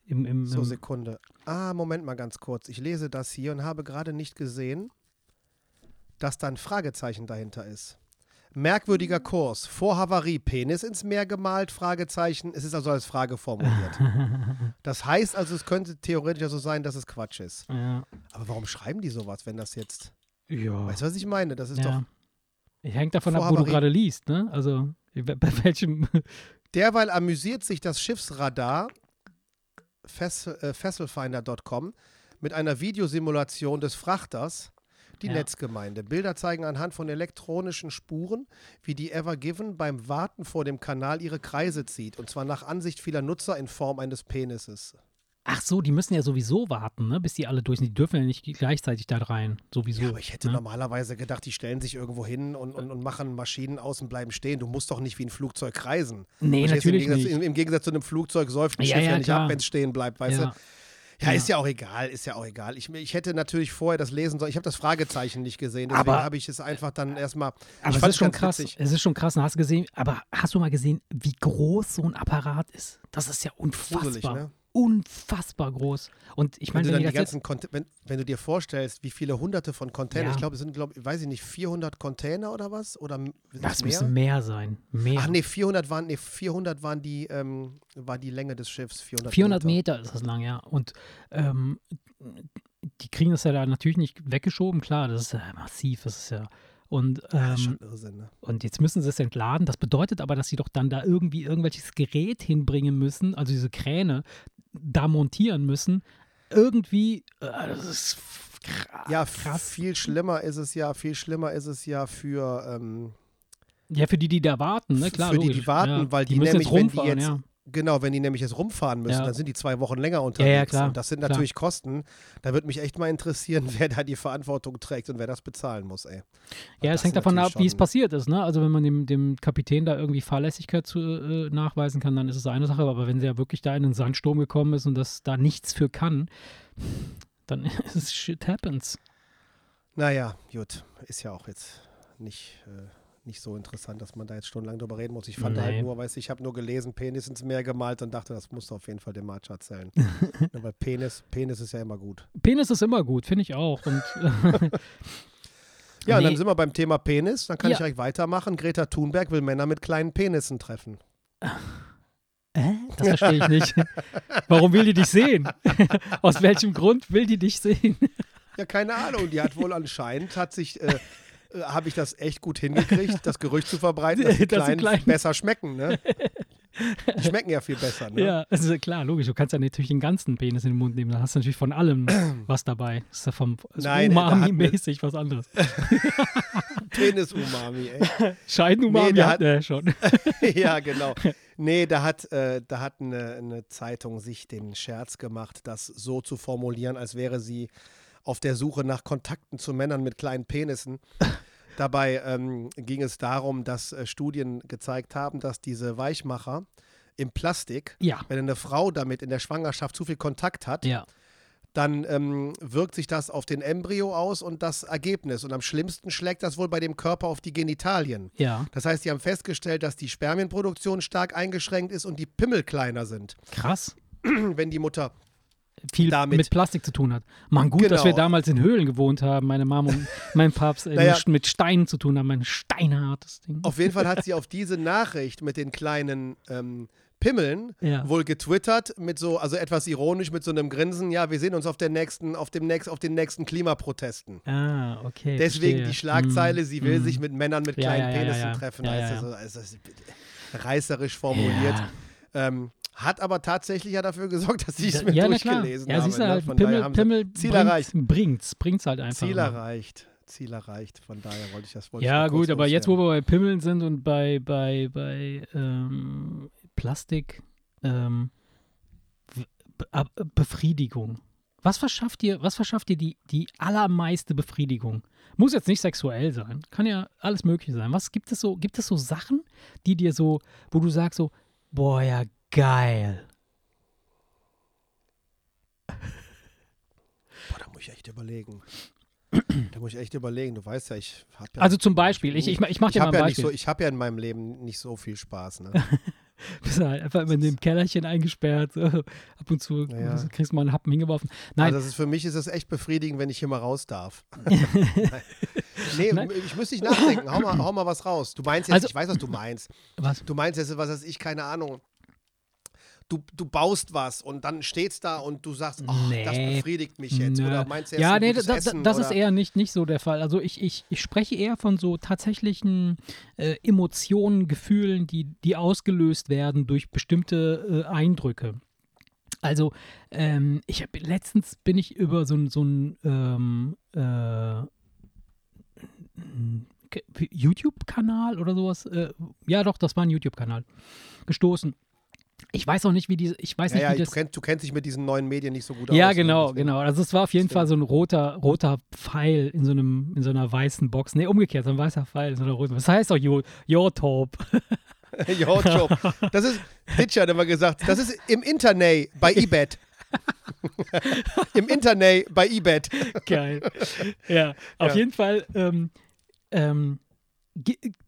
im, im, So, im Sekunde. Ah, Moment mal ganz kurz. Ich lese das hier und habe gerade nicht gesehen, dass da ein Fragezeichen dahinter ist. Merkwürdiger Kurs. Vor Havarie Penis ins Meer gemalt? Fragezeichen. Es ist also als Frage formuliert. Das heißt also, es könnte theoretisch ja so sein, dass es Quatsch ist. ja. Aber warum schreiben die sowas, wenn das jetzt. ja. Weißt du, was ich meine? Das ist doch. ja. Hängt davon ab, wo du Havarie- gerade liest, ne? Also bei welchem. Derweil amüsiert sich das Schiffsradar äh, Fesselfinder.com mit einer Videosimulation des Frachters, die Ja. Netzgemeinde. Bilder zeigen anhand von elektronischen Spuren, wie die Ever Given beim Warten vor dem Kanal ihre Kreise zieht. Und zwar nach Ansicht vieler Nutzer in Form eines Penises. Ach so, die müssen ja sowieso warten, ne? Bis die alle durch sind. Die dürfen ja nicht gleichzeitig da rein. Sowieso. Ja, aber ich hätte ne? normalerweise gedacht, die stellen sich irgendwo hin und, und, und machen Maschinen aus und bleiben stehen. Du musst doch nicht wie ein Flugzeug kreisen. Nee, natürlich Im Gegensatz, nicht. Im, Im Gegensatz zu einem Flugzeug säuft ein Ja, Schiff ja, ja nicht klar. ab, wenn es stehen bleibt, weißt ja. du? Ja, Ja. ist ja auch egal, ist ja auch egal. Ich, ich hätte natürlich vorher das lesen sollen. Ich habe das Fragezeichen nicht gesehen, deswegen habe ich es einfach dann erstmal. Aber ich es fand ist schon krass. witzig. Es ist schon krass. Und Hast du gesehen, aber hast du mal gesehen, wie groß so ein Apparat ist? Das ist ja unfassbar. Gruselig, ne? Unfassbar groß. Und ich Wenn meine, wenn Conte wenn, wenn du dir vorstellst, wie viele hunderte von Containern, Ja. ich glaube, es sind, glaube weiß ich nicht, 400 Container oder was? Oder das mehr? müssen mehr sein. Mehr. Ach nee, 400 waren, nee, 400 waren die, ähm, war die Länge des Schiffs. 400, 400 Meter ist das lang, ja. Und ähm, die kriegen das ja da natürlich nicht weggeschoben. Klar, das ist ja massiv. Das ist ja. Und, ähm, Irrsinn, ne? und jetzt müssen sie es entladen. Das bedeutet aber, dass sie doch dann da irgendwie irgendwelches Gerät hinbringen müssen, also diese Kräne da montieren müssen. Irgendwie, äh, das ist kra- Ja, krass. viel schlimmer ist es ja, viel schlimmer ist es ja für, ähm, Ja, für die, die da warten, ne? Klar, für die, logisch. die warten, ja. weil die, müssen nämlich, wenn die jetzt, ja. Genau, wenn die nämlich jetzt rumfahren müssen, Ja. dann sind die zwei Wochen länger unterwegs. klar, und das sind klar. natürlich Kosten. Da würde mich echt mal interessieren, wer da die Verantwortung trägt und wer das bezahlen muss, ey. Ja, es hängt davon ab, wie es passiert ist. Ne? Also wenn man dem, dem Kapitän da irgendwie Fahrlässigkeit zu, äh, nachweisen kann, dann ist es eine Sache. Aber wenn der wirklich da in einen Sandsturm gekommen ist und das da nichts für kann, dann ist es shit happens. Naja, gut, ist ja auch jetzt nicht, äh, nicht so interessant, dass man da jetzt stundenlang drüber reden muss. Ich fand Nee. halt nur, weißt du, ich habe nur gelesen, Penis ins Meer gemalt und dachte, das musst du auf jeden Fall dem Matcha erzählen. ja, weil Penis, Penis ist ja immer gut. Penis ist immer gut, finde ich auch. Und, Ja, und Nee. dann sind wir beim Thema Penis. Dann kann Ja. ich direkt weitermachen. Greta Thunberg will Männer mit kleinen Penissen treffen. äh, das verstehe ich nicht. Warum will die dich sehen? Aus welchem Grund will die dich sehen? Ja, keine Ahnung. Die hat wohl anscheinend, hat sich, äh, äh, habe ich das echt gut hingekriegt, das Gerücht zu verbreiten, dass die die Kleinen Kleinen- besser schmecken, ne? Die schmecken ja viel besser, ne? Ja, also klar, logisch. Du kannst ja natürlich den ganzen Penis in den Mund nehmen. Da hast du natürlich von allem was dabei. Das ist ja vom also Nein, Umami-mäßig was anderes. Penis-Umami, ey. Scheiden-Umami Nee, hat- er schon. ja, genau. Nee, da hat, äh, da hat eine, eine Zeitung sich den Scherz gemacht, das so zu formulieren, als wäre sie auf der Suche nach Kontakten zu Männern mit kleinen Penissen. Dabei ähm, ging es darum, dass äh, Studien gezeigt haben, dass diese Weichmacher im Plastik, Ja, wenn eine Frau damit in der Schwangerschaft zu viel Kontakt hat, ja. dann ähm, wirkt sich das auf den Embryo aus und das Ergebnis. Und am schlimmsten schlägt das wohl bei dem Körper auf die Genitalien. Ja, Das heißt, die haben festgestellt, dass die Spermienproduktion stark eingeschränkt ist und die Pimmel kleiner sind, krass. wenn die Mutter viel Damit. mit Plastik zu tun hat. Mann, gut, dass wir Genau. damals in Höhlen gewohnt haben, meine Mom und mein Papst, äh, Naja. mit- Steinen zu tun haben, ein steinhartes Ding. Auf jeden Fall hat sie auf diese Nachricht mit den kleinen ähm, Pimmeln Ja. wohl getwittert mit so, also etwas ironisch mit so einem Grinsen, ja, wir sehen uns auf der nächsten, auf dem nächsten, auf den nächsten Klimaprotesten. Ah, okay. Deswegen verstehe. die Schlagzeile, Mm, sie will mm. sich mit Männern mit Ja, kleinen ja, Penissen treffen. Also, ist reißerisch formuliert. Ja. Ähm, hat aber tatsächlich ja dafür gesorgt, dass ich es mir ja, durchgelesen Ja, habe. siehst du ne? halt, Pimmel, Pimmel Ziel bringt, erreicht. bringt's, bringt's halt einfach. Ziel immer. erreicht. Ziel erreicht. Von daher wollte ich das wollte Ja, gut, aber jetzt, wo wir bei Pimmeln sind und bei, bei, bei ähm, Plastik, ähm, Befriedigung. Was verschafft dir, was verschafft dir die, die allermeiste Befriedigung? Muss jetzt nicht sexuell sein, kann ja alles Mögliche sein. Was gibt es so, gibt es so Sachen, die dir so, wo du sagst so, boah, ja, geil. Boah, da muss ich echt überlegen. da muss ich echt überlegen. Du weißt ja, ich habe ja. Also zum Beispiel, ich, ich, ich mach dir mal habe ein ja, Beispiel. so, ich hab ja in meinem Leben nicht so viel Spaß. Ne? Bist halt einfach immer in dem Kellerchen eingesperrt, ab und zu Ja. kriegst du mal einen Happen hingeworfen. Nein, Also das ist, für mich ist es echt befriedigend, wenn ich hier mal raus darf. Nee, Nein. ich müsste nicht nachdenken. Hau mal, hau mal was raus. Du meinst jetzt, Also- ich weiß, was du meinst. was? Du meinst jetzt, was weiß ich, keine Ahnung. Du, du baust was und dann steht's da und du sagst, das Nee. befriedigt mich jetzt. Nö. Oder meinst du jetzt ja, nee, gutes da, da, Essen, das ist eher nicht, nicht so der Fall. Also ich, ich, ich spreche eher von so tatsächlichen äh, Emotionen, Gefühlen, die, die ausgelöst werden durch bestimmte äh, Eindrücke. Also ähm, ich habe letztens bin ich über so, ein- so ein ähm, äh, YouTube-Kanal oder sowas. Äh, ja, doch, das war ein YouTube-Kanal. Gestoßen. Ich weiß auch nicht, wie diese, ich weiß Ja, nicht, ja, wie du, das. kennst, du kennst dich mit diesen neuen Medien nicht so gut Ja, aus. ne? genau, genau. Also es war auf jeden. Fall so ein roter, roter Pfeil in so einem, in so einer weißen Box. Nee, umgekehrt, so ein weißer Pfeil in so einer roten. Das heißt YouTube. Jo, Job. Das ist, Ditcher hat immer gesagt, das ist im Internet bei eBet. Im Internet bei eBet. Geil. ja, auf Ja. jeden Fall ähm, ähm,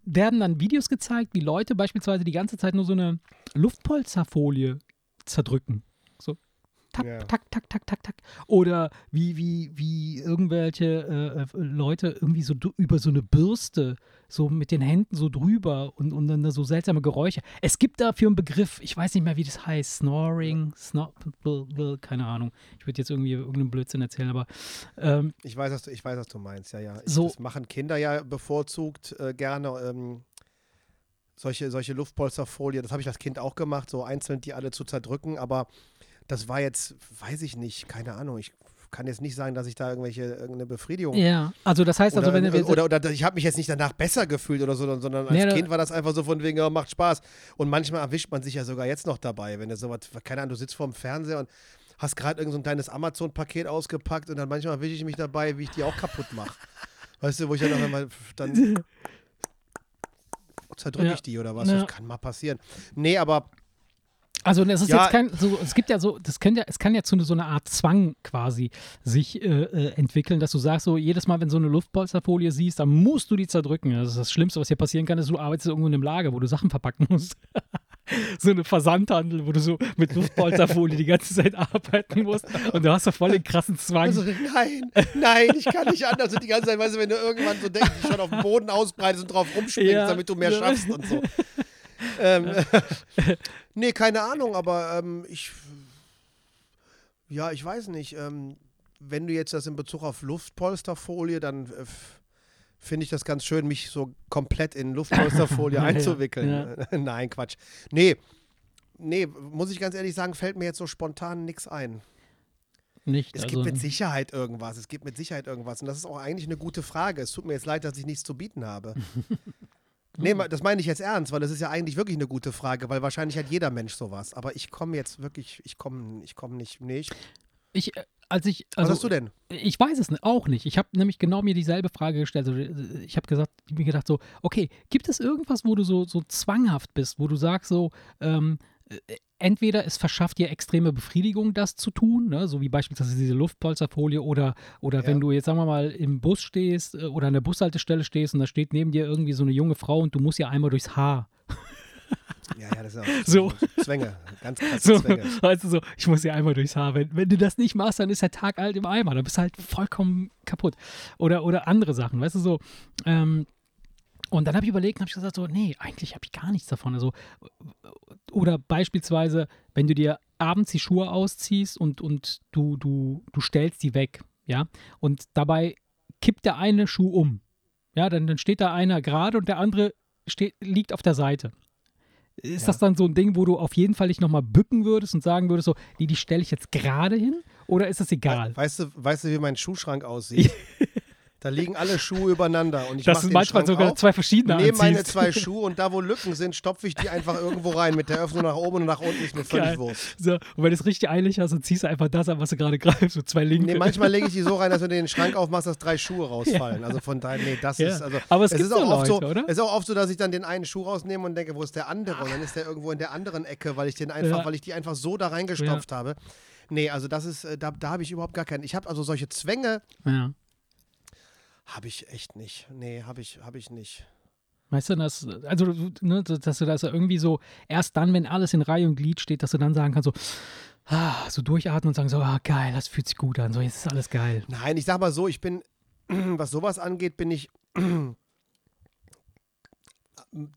werden dann Videos gezeigt, wie Leute beispielsweise die ganze Zeit nur so eine Luftpolsterfolie zerdrücken. Tak, Ja. tak, tak, tak, tak, tak. Oder wie, wie, wie irgendwelche äh, äh, Leute irgendwie so über so eine Bürste, so mit den Händen so drüber und, und dann so seltsame Geräusche. Es gibt dafür einen Begriff, ich weiß nicht mehr, wie das heißt. Snoring, snor, bl- bl- keine Ahnung. Ich würde jetzt irgendwie irgendeinen Blödsinn erzählen, aber ähm, Ich weiß, was du, ich weiß, was du meinst, ja, ja. Ich, So- Das machen Kinder ja bevorzugt äh, gerne. Ähm, solche, solche Luftpolsterfolie, das habe ich als Kind auch gemacht, so einzeln die alle zu zerdrücken, aber das war jetzt, weiß ich nicht, keine Ahnung. Ich kann jetzt nicht sagen, dass ich da irgendwelche irgendeine Befriedigung Ja, also das heißt oder, also, wenn, wenn oder, oder, ich habe mich jetzt nicht danach besser gefühlt oder so, sondern als Nee, Kind war das einfach so von wegen, ja, macht Spaß. Und manchmal erwischt man sich ja sogar jetzt noch dabei, wenn du sowas, keine Ahnung, du sitzt vorm Fernseher und hast gerade irgend so ein kleines Amazon-Paket ausgepackt und dann manchmal erwische ich mich dabei, wie ich die auch kaputt mache. Weißt du, wo ich dann noch einmal, dann zerdrücke Ja. ich die oder was. Ja. Das kann mal passieren. Nee, aber also das ist Ja. jetzt kein, so, es gibt ja so, das kann ja, es kann ja zu so einer Art Zwang quasi sich äh, äh, entwickeln, dass du sagst, so jedes Mal, wenn so eine Luftpolsterfolie siehst, dann musst du die zerdrücken. Das ist das Schlimmste, was hier passieren kann, ist, du arbeitest irgendwo in einem Lager, wo du Sachen verpacken musst. so eine Versandhandel, wo du so mit Luftpolsterfolie die ganze Zeit arbeiten musst und du hast da voll den krassen Zwang. Also, nein, nein, ich kann nicht anders. Und die ganze Zeit, weißt du, wenn du irgendwann so denkst, dich schon auf dem Boden ausbreitest und drauf rumspringst, Ja. damit du mehr schaffst und so. Ähm, nee, keine Ahnung, aber ähm, ich. Ja, ich weiß nicht. Ähm, wenn du jetzt das in Bezug auf Luftpolsterfolie, dann äh, finde ich das ganz schön, mich so komplett in Luftpolsterfolie Ja, ja, einzuwickeln. Nein, Quatsch. Nee. Nee, muss ich ganz ehrlich sagen, fällt mir jetzt so spontan nichts ein. Nicht, Es also, gibt mit Sicherheit irgendwas. Es gibt mit Sicherheit irgendwas. Und das ist auch eigentlich eine gute Frage. Es tut mir jetzt leid, dass ich nichts zu bieten habe. Nee, ma- das meine ich jetzt ernst, weil das ist ja eigentlich wirklich eine gute Frage, weil wahrscheinlich hat jeder Mensch sowas. Aber ich komme jetzt wirklich, ich komme ich komm nicht. Nee, ich, ich, äh, als ich, was also, hast du denn? Ich weiß es auch nicht. Ich habe nämlich genau mir dieselbe Frage gestellt. Also, äh, ich habe gesagt, mir gedacht so, okay, gibt es irgendwas, wo du so, so zwanghaft bist, wo du sagst so, ähm, äh, entweder es verschafft dir extreme Befriedigung, das zu tun, ne? so wie beispielsweise diese Luftpolsterfolie oder, oder Ja. wenn du jetzt, sagen wir mal, im Bus stehst äh, oder an der Bushaltestelle stehst und da steht neben dir irgendwie so eine junge Frau und du musst ja einmal durchs Haar. Ja, ja, das ist auch So. Zwänge, ganz krasse So, Zwänge. weißt du, so, ich muss hier einmal durchs Haar. Wenn, wenn du das nicht machst, dann ist der Tag halt im Eimer. Dann bist du halt vollkommen kaputt. Oder, oder andere Sachen, weißt du, so. Ähm, und dann habe ich überlegt und habe ich gesagt, so, nee, eigentlich habe ich gar nichts davon. Also, oder beispielsweise, wenn du dir abends die Schuhe ausziehst und, und du, du, du stellst die weg, ja, und dabei kippt der eine Schuh um. Ja, dann, dann steht da einer gerade und der andere steht, liegt auf der Seite. Ist Ja. das dann so ein Ding, wo du auf jeden Fall dich nochmal bücken würdest und sagen würdest, so, die, die stelle ich jetzt gerade hin? Oder ist das egal? Weißt du, weißt du, wie mein Schuhschrank aussieht? da liegen alle Schuhe übereinander und ich du den manchmal Schrank sogar auf, zwei verschiedene nehme meine zwei Schuhe und da, wo Lücken sind, stopfe ich die einfach irgendwo rein. Mit der Öffnung nach oben und nach unten ist mir völlig Geil. Wurst. So, und wenn du es richtig eilig hast, dann ziehst du einfach das an, was du gerade greifst, so zwei linke. Nee, manchmal lege ich die so rein, dass wenn du den Schrank aufmachst, dass drei Schuhe rausfallen. Also von daher, nee, das Ja. ist also. Aber es gibt ist auch so oft Leute, so, oder? Es ist auch oft so, dass ich dann den einen Schuh rausnehme und denke, wo ist der andere? Und dann ist der irgendwo in der anderen Ecke, weil ich den einfach, Ja. weil ich die einfach so da reingestopft habe. Nee, also das ist, äh, da, da habe ich überhaupt gar keinen. Ich habe also solche Zwänge, ja. Habe ich echt nicht. Nee, habe ich, habe ich nicht. Weißt du, das, also, du- ne, dass du das irgendwie so, erst dann, wenn alles in Reihe und Glied steht, dass du dann sagen kannst, so, ah, so durchatmen und sagen, so, ah, geil, das fühlt sich gut an, so, jetzt ist alles geil. Nein, ich sag mal so, ich bin, was sowas angeht, bin ich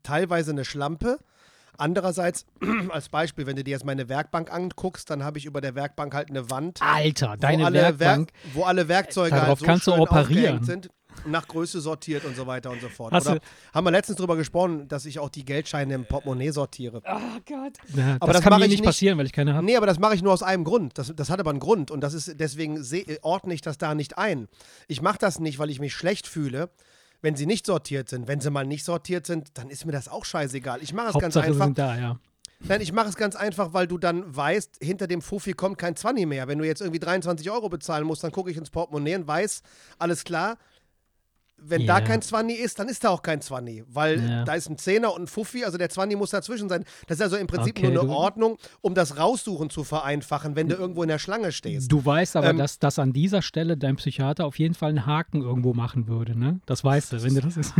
teilweise eine Schlampe. Andererseits, als Beispiel, wenn du dir jetzt meine Werkbank anguckst, dann habe ich über der Werkbank halt eine Wand, Alter, deine Werkbank. Werk, wo alle Werkzeuge Darauf halt so kannst du operieren. sind, nach Größe sortiert und so weiter und so fort. Hast Oder du- haben wir letztens drüber gesprochen, dass ich auch die Geldscheine im Portemonnaie sortiere. Oh Gott. Ja, Aber das, das kann mir ich nicht passieren, weil ich keine habe. Nee, aber das mache ich nur aus einem Grund. Das, das hat aber einen Grund und das ist deswegen ordne ich das da nicht ein. Ich mache das nicht, weil ich mich schlecht fühle, wenn sie nicht sortiert sind. Wenn sie mal nicht sortiert sind, dann ist mir das auch scheißegal. Ich mache es ganz einfach. sind da, ja. Nein, ich mache es ganz einfach, weil du dann weißt, hinter dem Fuffi kommt kein 20 mehr. Wenn du jetzt irgendwie 23 Euro bezahlen musst, dann gucke ich ins Portemonnaie und weiß, alles klar, wenn da Ja. kein 20 ist, dann ist da auch kein 20, weil Ja. da ist ein Zehner und ein Fuffi, also der 20 muss dazwischen sein. Das ist also im Prinzip Okay, nur eine Ordnung, um das Raussuchen zu vereinfachen, wenn du irgendwo in der Schlange stehst. Du weißt aber, Ähm, dass, dass an dieser Stelle dein Psychiater auf jeden Fall einen Haken irgendwo machen würde, ne? Das weißt du, wenn du das ist.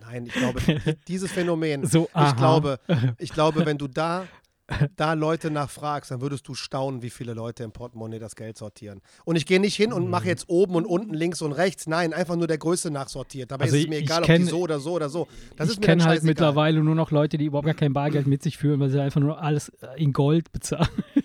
Nein, ich glaube, dieses Phänomen, So, ich glaube, ich glaube, wenn du da, da Leute nachfragst, dann würdest du staunen, wie viele Leute im Portemonnaie das Geld sortieren. Und ich gehe nicht hin und Mhm. mache jetzt oben und unten, links und rechts. Nein, einfach nur der Größe nachsortiert. Dabei Also ist es mir egal, ich ob die kenn- so oder so oder so. Das ich kenne halt mittlerweile nur noch Leute, die überhaupt gar kein Bargeld mit sich führen, weil sie einfach nur alles äh, in Gold bezahlen.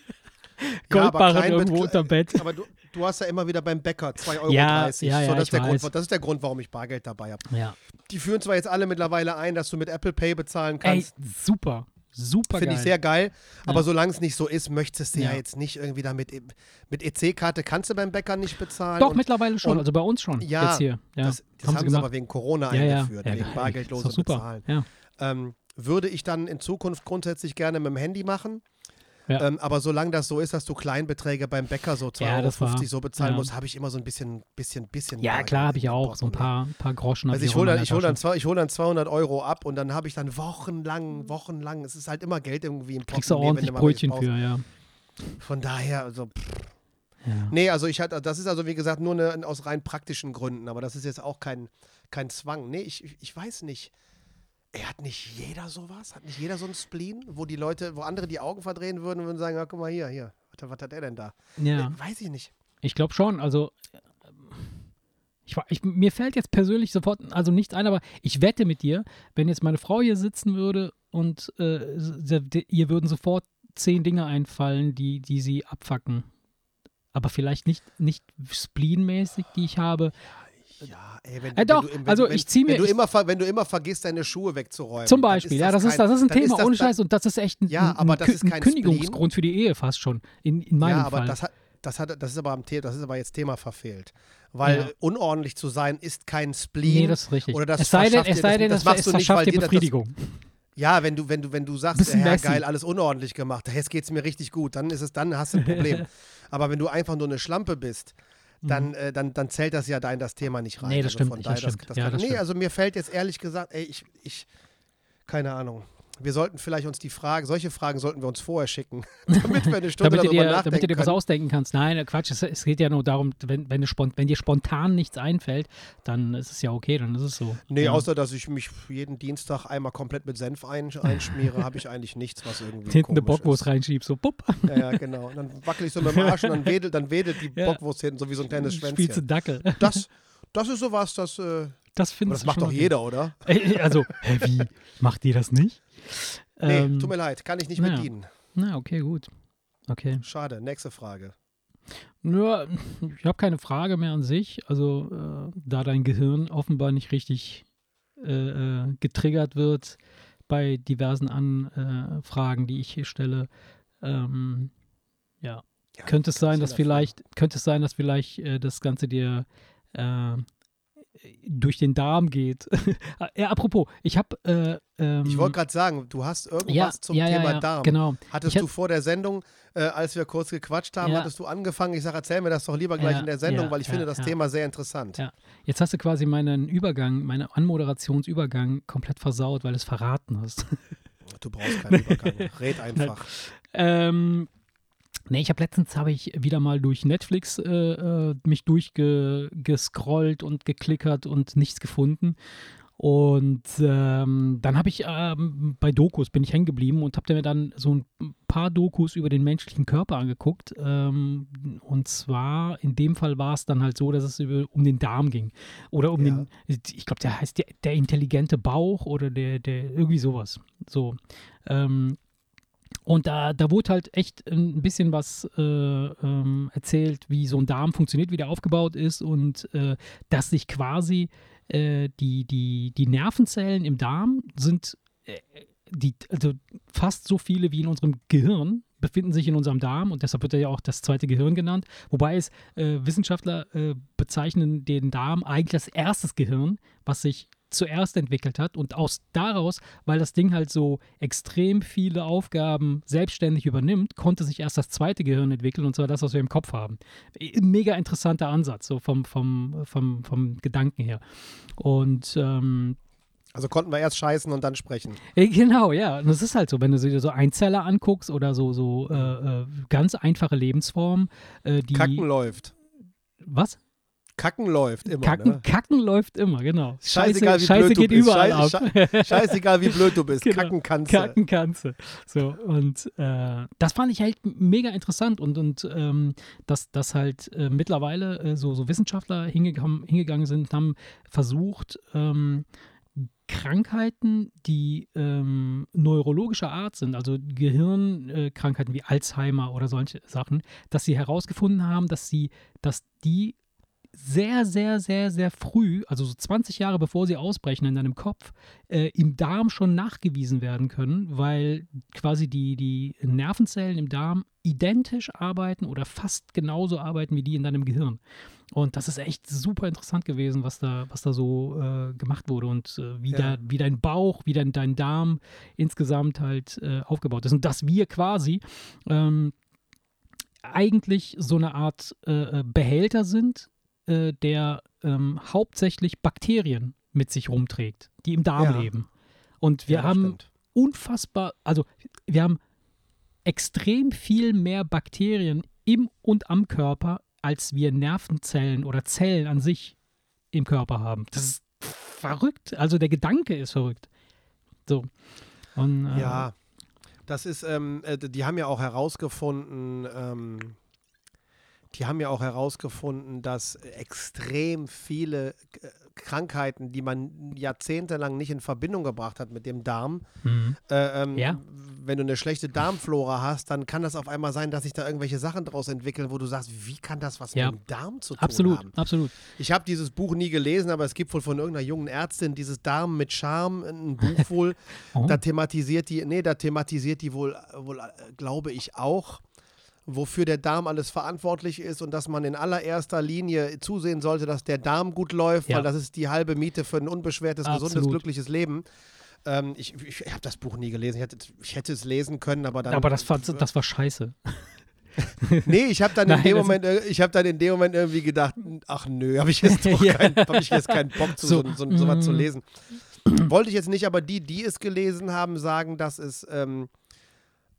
Ja, aber Goldbarren klein irgendwo unterm Bett. Aber du, du hast ja immer wieder beim Bäcker 2,30 Euro. Ja, ja, so, ja, das, ich ist der weiß. Grund, das ist der Grund, warum ich Bargeld dabei habe. Ja. Die führen zwar jetzt alle mittlerweile ein, dass du mit Apple Pay bezahlen Ey, kannst. super. Super Finde ich sehr geil. Aber Ja. solange es nicht so ist, möchtest du ja, Ja. jetzt nicht irgendwie damit. Mit EC-Karte kannst du beim Bäcker nicht bezahlen. Doch, und mittlerweile schon. und- Also bei uns schon. Ja, Jetzt hier. Ja. das, das haben, sie gemacht. aber wegen Corona eingeführt, wegen bargeldlose. Bezahlen. Ähm, würde ich dann in Zukunft grundsätzlich gerne mit dem Handy machen. Ja. Ähm, aber solange das so ist, dass du Kleinbeträge beim Bäcker so 2,50 Ja, Euro so bezahlen ja. musst, habe ich immer so ein bisschen, bisschen, bisschen. Ja, klar, habe ich auch. So ein Portemonnaie. paar, paar Groschen. Also ich hole dann, ich hol dann, Tasche. zwei- ich hol dann 200 Euro ab und dann habe ich dann wochenlang, wochenlang, es ist halt immer Geld irgendwie im Kriegst du Portemonnaie, ordentlich wenn mal Brötchen für, ja. Von daher, also, pff. ja. nee, also ich hatte, das ist also wie gesagt nur eine, aus rein praktischen Gründen, aber das ist jetzt auch kein, kein Zwang. Nee, ich- ich weiß nicht. Er hat nicht jeder sowas? Hat nicht jeder so ein Spleen, wo die Leute, wo andere die Augen verdrehen würden und würden sagen, ja, guck mal hier, hier, was, was hat er denn da? ja. Äh, weiß ich nicht. Ich glaube schon. Also, ich, wa- ich, mir fällt jetzt persönlich sofort, also nichts ein, aber ich wette mit dir, wenn jetzt meine Frau hier sitzen würde und äh, ihr würden sofort zehn Dinge einfallen, die, die sie abfacken. Aber vielleicht nicht, nicht spleenmäßig, die ich habe. Ja, ey, wenn, Äh, doch, wenn du, wenn, also ich zieh mir- Wenn du, immer, wenn du immer vergisst, deine Schuhe wegzuräumen. Zum Beispiel, ja, das ist, kein- das ist ein Thema, das- ohne Scheiß. Und das ist echt ein, Ja, ein, ein, ist ein Kündigungsgrund für die Ehe fast schon. In, in meinem ja, aber Fall. das hat, das hat, das ist aber am das ist aber jetzt Thema verfehlt. Weil Ja. unordentlich zu sein ist kein Spleen. nee, das ist richtig. oder das es sei denn, es sei das- denn, das das, machst du nicht, verschafft weil dir Befriedigung. Ja, wenn du, wenn du, wenn du sagst, ja, messy. geil, alles unordentlich gemacht, jetzt geht's mir richtig gut, dann ist es, dann hast du ein Problem. aber wenn du einfach nur eine Schlampe bist, dann, äh, dann, dann zählt das ja da in das Thema nicht rein. Mhm. Nee, das also stimmt von nicht, daher, das stimmt. Ja, kann, das nee, stimmt. also mir fällt jetzt ehrlich gesagt, ey, ich, ich, keine Ahnung. Wir sollten vielleicht uns die Frage, solche Fragen sollten wir uns vorher schicken, damit wir eine Stunde damit, darüber dir, nachdenken damit du dir was ausdenken kannst. Nein, Quatsch, es, es geht ja nur darum, wenn, wenn, wenn dir spontan nichts einfällt, dann ist es ja okay, dann ist es so. Nee, ja. außer dass ich mich jeden Dienstag einmal komplett mit Senf ein, einschmiere, habe ich eigentlich nichts, was irgendwie Hinten eine Bockwurst reinschiebst, so bupp, Ja, ja, genau. Und dann wackel ich so mit dem Arsch und dann wedelt, dann wedelt die Ja. Bockwurst hinten so wie so ein kleines spielst du Schwänzchen. Dackel. Das, das ist sowas, das, äh, Das aber findest das macht doch jeder, oder? Äh, Also, hä, wie? Macht ihr das nicht? Nee, Ähm, tut mir leid, kann ich nicht naja. bedienen. Na, okay, gut. Okay. Schade, nächste Frage. Nur, ich habe keine Frage mehr an sich. Also, äh, da dein Gehirn offenbar nicht richtig äh, äh, getriggert wird bei diversen Anfragen, die ich hier stelle, ähm, ja, Ja, könnte es sein, dass vielleicht, könnte es sein, dass vielleicht äh, das Ganze dir äh, durch den Darm geht. ja, apropos, ich habe äh, ähm, Ich wollte gerade sagen, du hast irgendwas ja, zum ja, Thema ja, Darm. Genau. Hattest du vor der Sendung, äh, als wir kurz gequatscht haben, hattest du angefangen, ich sage, erzähl mir das doch lieber gleich in der Sendung, weil ich finde das. Thema sehr interessant. Ja. Jetzt hast du quasi meinen Übergang, meinen Anmoderationsübergang komplett versaut, weil du es verraten hast. Du brauchst keinen Übergang. Red einfach. Ähm, nee, ich habe letztens habe ich wieder mal durch Netflix äh, äh, mich durchgescrollt und geklickert und nichts gefunden. Und ähm, dann habe ich ähm, bei Dokus bin ich hängen geblieben und habe mir dann so ein paar Dokus über den menschlichen Körper angeguckt. Ähm, und zwar in dem Fall war es dann halt so, dass es über, um den Darm ging. Oder um Ja. den, ich glaube, der heißt der, der intelligente Bauch oder der, der irgendwie sowas. So. Und da, da wurde halt echt ein bisschen was äh, ähm, erzählt, wie so ein Darm funktioniert, wie der aufgebaut ist und äh, dass sich quasi äh, die, die, die Nervenzellen im Darm sind äh, die, also fast so viele wie in unserem Gehirn befinden sich in unserem Darm und deshalb wird er ja auch das zweite Gehirn genannt. Wobei es äh, Wissenschaftler äh, bezeichnen den Darm eigentlich als erstes Gehirn, was sich zuerst entwickelt hat und aus daraus, weil das Ding halt so extrem viele Aufgaben selbstständig übernimmt, konnte sich erst das zweite Gehirn entwickeln und zwar das, was wir im Kopf haben. Mega interessanter Ansatz, so vom, vom, vom, vom Gedanken her. Und ähm, Also konnten wir erst scheißen und dann sprechen. äh, Genau, ja. Und das ist halt so, wenn du dir so Einzeller anguckst oder so, so äh, äh, ganz einfache Lebensformen, äh, die. Kacken läuft. Was? Kacken läuft immer. Kacken, ne? Kacken läuft immer, genau. Scheißegal, wie Scheiße blöd du geht bist. überall Scheiße. Scheißegal, wie blöd du bist. Genau. Kacken kannst du. Kacken kannst du. So, und äh, das fand ich halt mega interessant und, und ähm, dass, dass halt äh, mittlerweile äh, so, so Wissenschaftler hingegangen, hingegangen sind, haben versucht, ähm, Krankheiten, die ähm, neurologischer Art sind, also Gehirnkrankheiten wie Alzheimer oder solche Sachen, dass sie herausgefunden haben, dass sie, dass die sehr, sehr, sehr, sehr früh, also so 20 Jahre bevor sie ausbrechen in deinem Kopf, äh, im Darm schon nachgewiesen werden können, weil quasi die, die Nervenzellen im Darm identisch arbeiten oder fast genauso arbeiten wie die in deinem Gehirn. Und das ist echt super interessant gewesen, was da, was da so äh, gemacht wurde und äh, wie, Ja. da, wie dein Bauch, wie dein, dein Darm insgesamt halt äh, aufgebaut ist. Und dass wir quasi ähm, eigentlich so eine Art äh, äh, Behälter sind, äh, der ähm, hauptsächlich Bakterien mit sich rumträgt, die im Darm Ja. leben. Und wir Ja, haben stimmt. unfassbar, also wir haben extrem viel mehr Bakterien im und am Körper, als wir Nervenzellen oder Zellen an sich im Körper haben. Das ist verrückt. Also der Gedanke ist verrückt. So. Und, äh, Ja, das ist, ähm, äh, die haben ja auch herausgefunden, ähm, die haben ja auch herausgefunden, dass extrem viele äh, Krankheiten, die man jahrzehntelang nicht in Verbindung gebracht hat mit dem Darm, mhm. äh, ähm, Ja. wenn du eine schlechte Darmflora hast, dann kann das auf einmal sein, dass sich da irgendwelche Sachen draus entwickeln, wo du sagst, wie kann das was Ja. mit dem Darm zu tun Absolut, haben? absolut. Ich habe dieses Buch nie gelesen, aber es gibt wohl von irgendeiner jungen Ärztin dieses Darm mit Charme, ein Buch wohl. Oh. Da thematisiert die, nee, da thematisiert die wohl, wohl äh, glaube ich, auch, wofür der Darm alles verantwortlich ist und dass man in allererster Linie zusehen sollte, dass der Darm gut läuft, Ja. weil das ist die halbe Miete für ein unbeschwertes, gesundes, Absolut. glückliches Leben. Ähm, ich ich, ich habe das Buch nie gelesen. Ich hätte, ich hätte es lesen können, aber dann. Aber das, fand, das war scheiße. Nee, ich habe dann, in dem Moment, äh, ich hab dann in dem Moment irgendwie gedacht, ach nö, habe ich jetzt Ja. keinen, hab ich jetzt keinen Bock zu so, So, so, so, was zu mm. lesen. wollte ich jetzt nicht, aber die, die es gelesen haben, sagen, dass es ähm,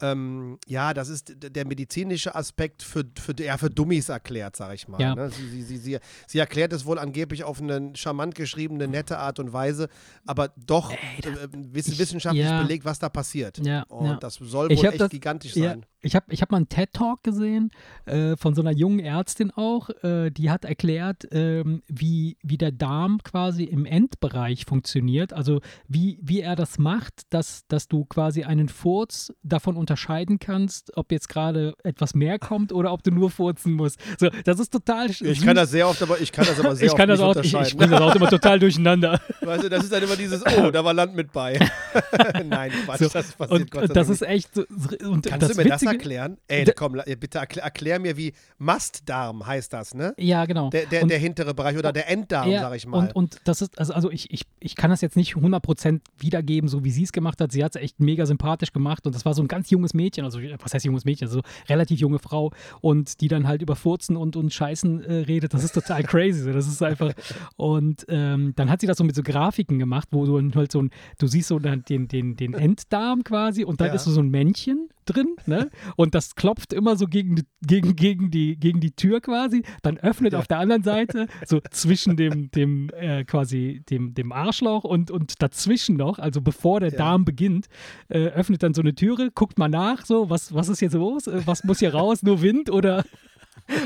ähm, ja, das ist der medizinische Aspekt für, für, ja, für Dummies erklärt, sag ich mal. Ja. Ne? Sie, sie, sie, sie, erklärt es wohl angeblich auf eine charmant geschriebene, nette Art und Weise, aber doch Ey, das- äh, wiss, wissenschaftlich ja. belegt, was da passiert. Ja, Und ja. das soll Ich wohl echt das- gigantisch sein. ich habe ich hab mal einen TED-Talk gesehen äh, von so einer jungen Ärztin auch, äh, die hat erklärt, ähm, wie, wie der Darm quasi im Endbereich funktioniert. Also wie, wie er das macht, dass, dass du quasi einen Furz davon unterscheiden kannst, ob jetzt gerade etwas mehr kommt oder ob du nur furzen musst. So, das ist total Ich süß. kann das sehr oft, aber ich kann das aber sehr ich kann oft das nicht auch, ich, ich unterscheiden. bringe das auch immer total durcheinander. weißt du, das ist dann immer dieses, oh, da war Land mit bei. Nein, Quatsch, So, das passiert und Gott sei und das Dank ist echt so, und Kannst das du mir das Witzige- erklären? Ey, komm, bitte erklär, erklär mir, wie Mastdarm heißt das, ne? Ja, genau. Der, der, Und- der hintere Bereich oder der Enddarm, Ja, sag ich mal. Und, und das ist, also, also ich, ich, ich kann das jetzt nicht 100% wiedergeben, so wie sie es gemacht hat. Sie hat es echt mega sympathisch gemacht und das war so ein ganz junges Mädchen, also was heißt junges Mädchen, also relativ junge Frau und die dann halt über Furzen und, und Scheißen äh, redet. Das ist total crazy. So. Das ist einfach. Und ähm, dann hat sie das so mit so Grafiken gemacht, wo du halt so ein, du siehst so den, den, den Enddarm quasi und dann Ja. ist so ein Männchen drin, ne? Und das klopft immer so gegen die, gegen, gegen die, gegen die Tür quasi, dann öffnet Ja. auf der anderen Seite, so zwischen dem, dem äh, quasi dem, dem Arschloch und, und dazwischen noch, also bevor der Ja. Darm beginnt, äh, öffnet dann so eine Türe, guckt mal nach, so, was, was ist jetzt los? Äh, Was muss hier raus? Nur Wind oder,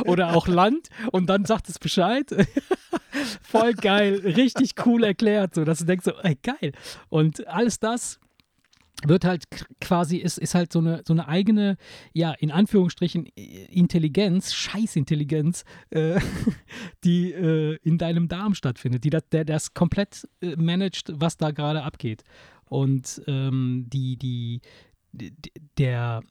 oder auch Land? Und dann sagt es Bescheid. Voll geil, richtig cool erklärt, so dass du denkst so, ey, geil. Und alles das wird halt quasi, ist, ist halt so eine, so eine eigene, ja, in Anführungsstrichen Intelligenz, Scheißintelligenz, äh, die äh, in deinem Darm stattfindet, die das, der das komplett äh, managt, was da gerade abgeht. Und ähm, die, die, der,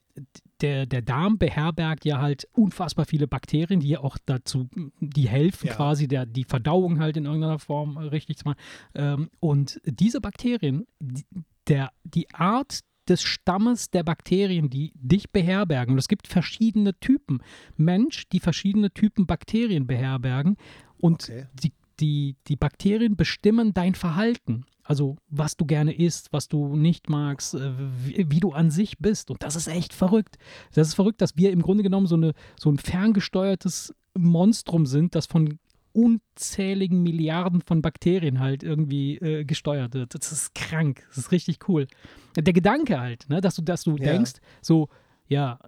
der, der Darm beherbergt ja halt unfassbar viele Bakterien, die auch dazu, die helfen Ja. quasi, der, die Verdauung halt in irgendeiner Form richtig zu machen. Ähm, und diese Bakterien, die, der, die Art des Stammes der Bakterien, die dich beherbergen, und es gibt verschiedene Typen Mensch, die verschiedene Typen Bakterien beherbergen und Okay. die, die, die Bakterien bestimmen dein Verhalten. Also was du gerne isst, was du nicht magst, äh, wie, wie du an sich bist. Und das ist echt verrückt. Das ist verrückt, dass wir im Grunde genommen so, eine, so ein ferngesteuertes Monstrum sind, das von unzähligen Milliarden von Bakterien halt irgendwie äh, gesteuert wird. Das ist krank. Das ist richtig cool. Der Gedanke halt, ne, dass du, dass du Ja. denkst, so, ja,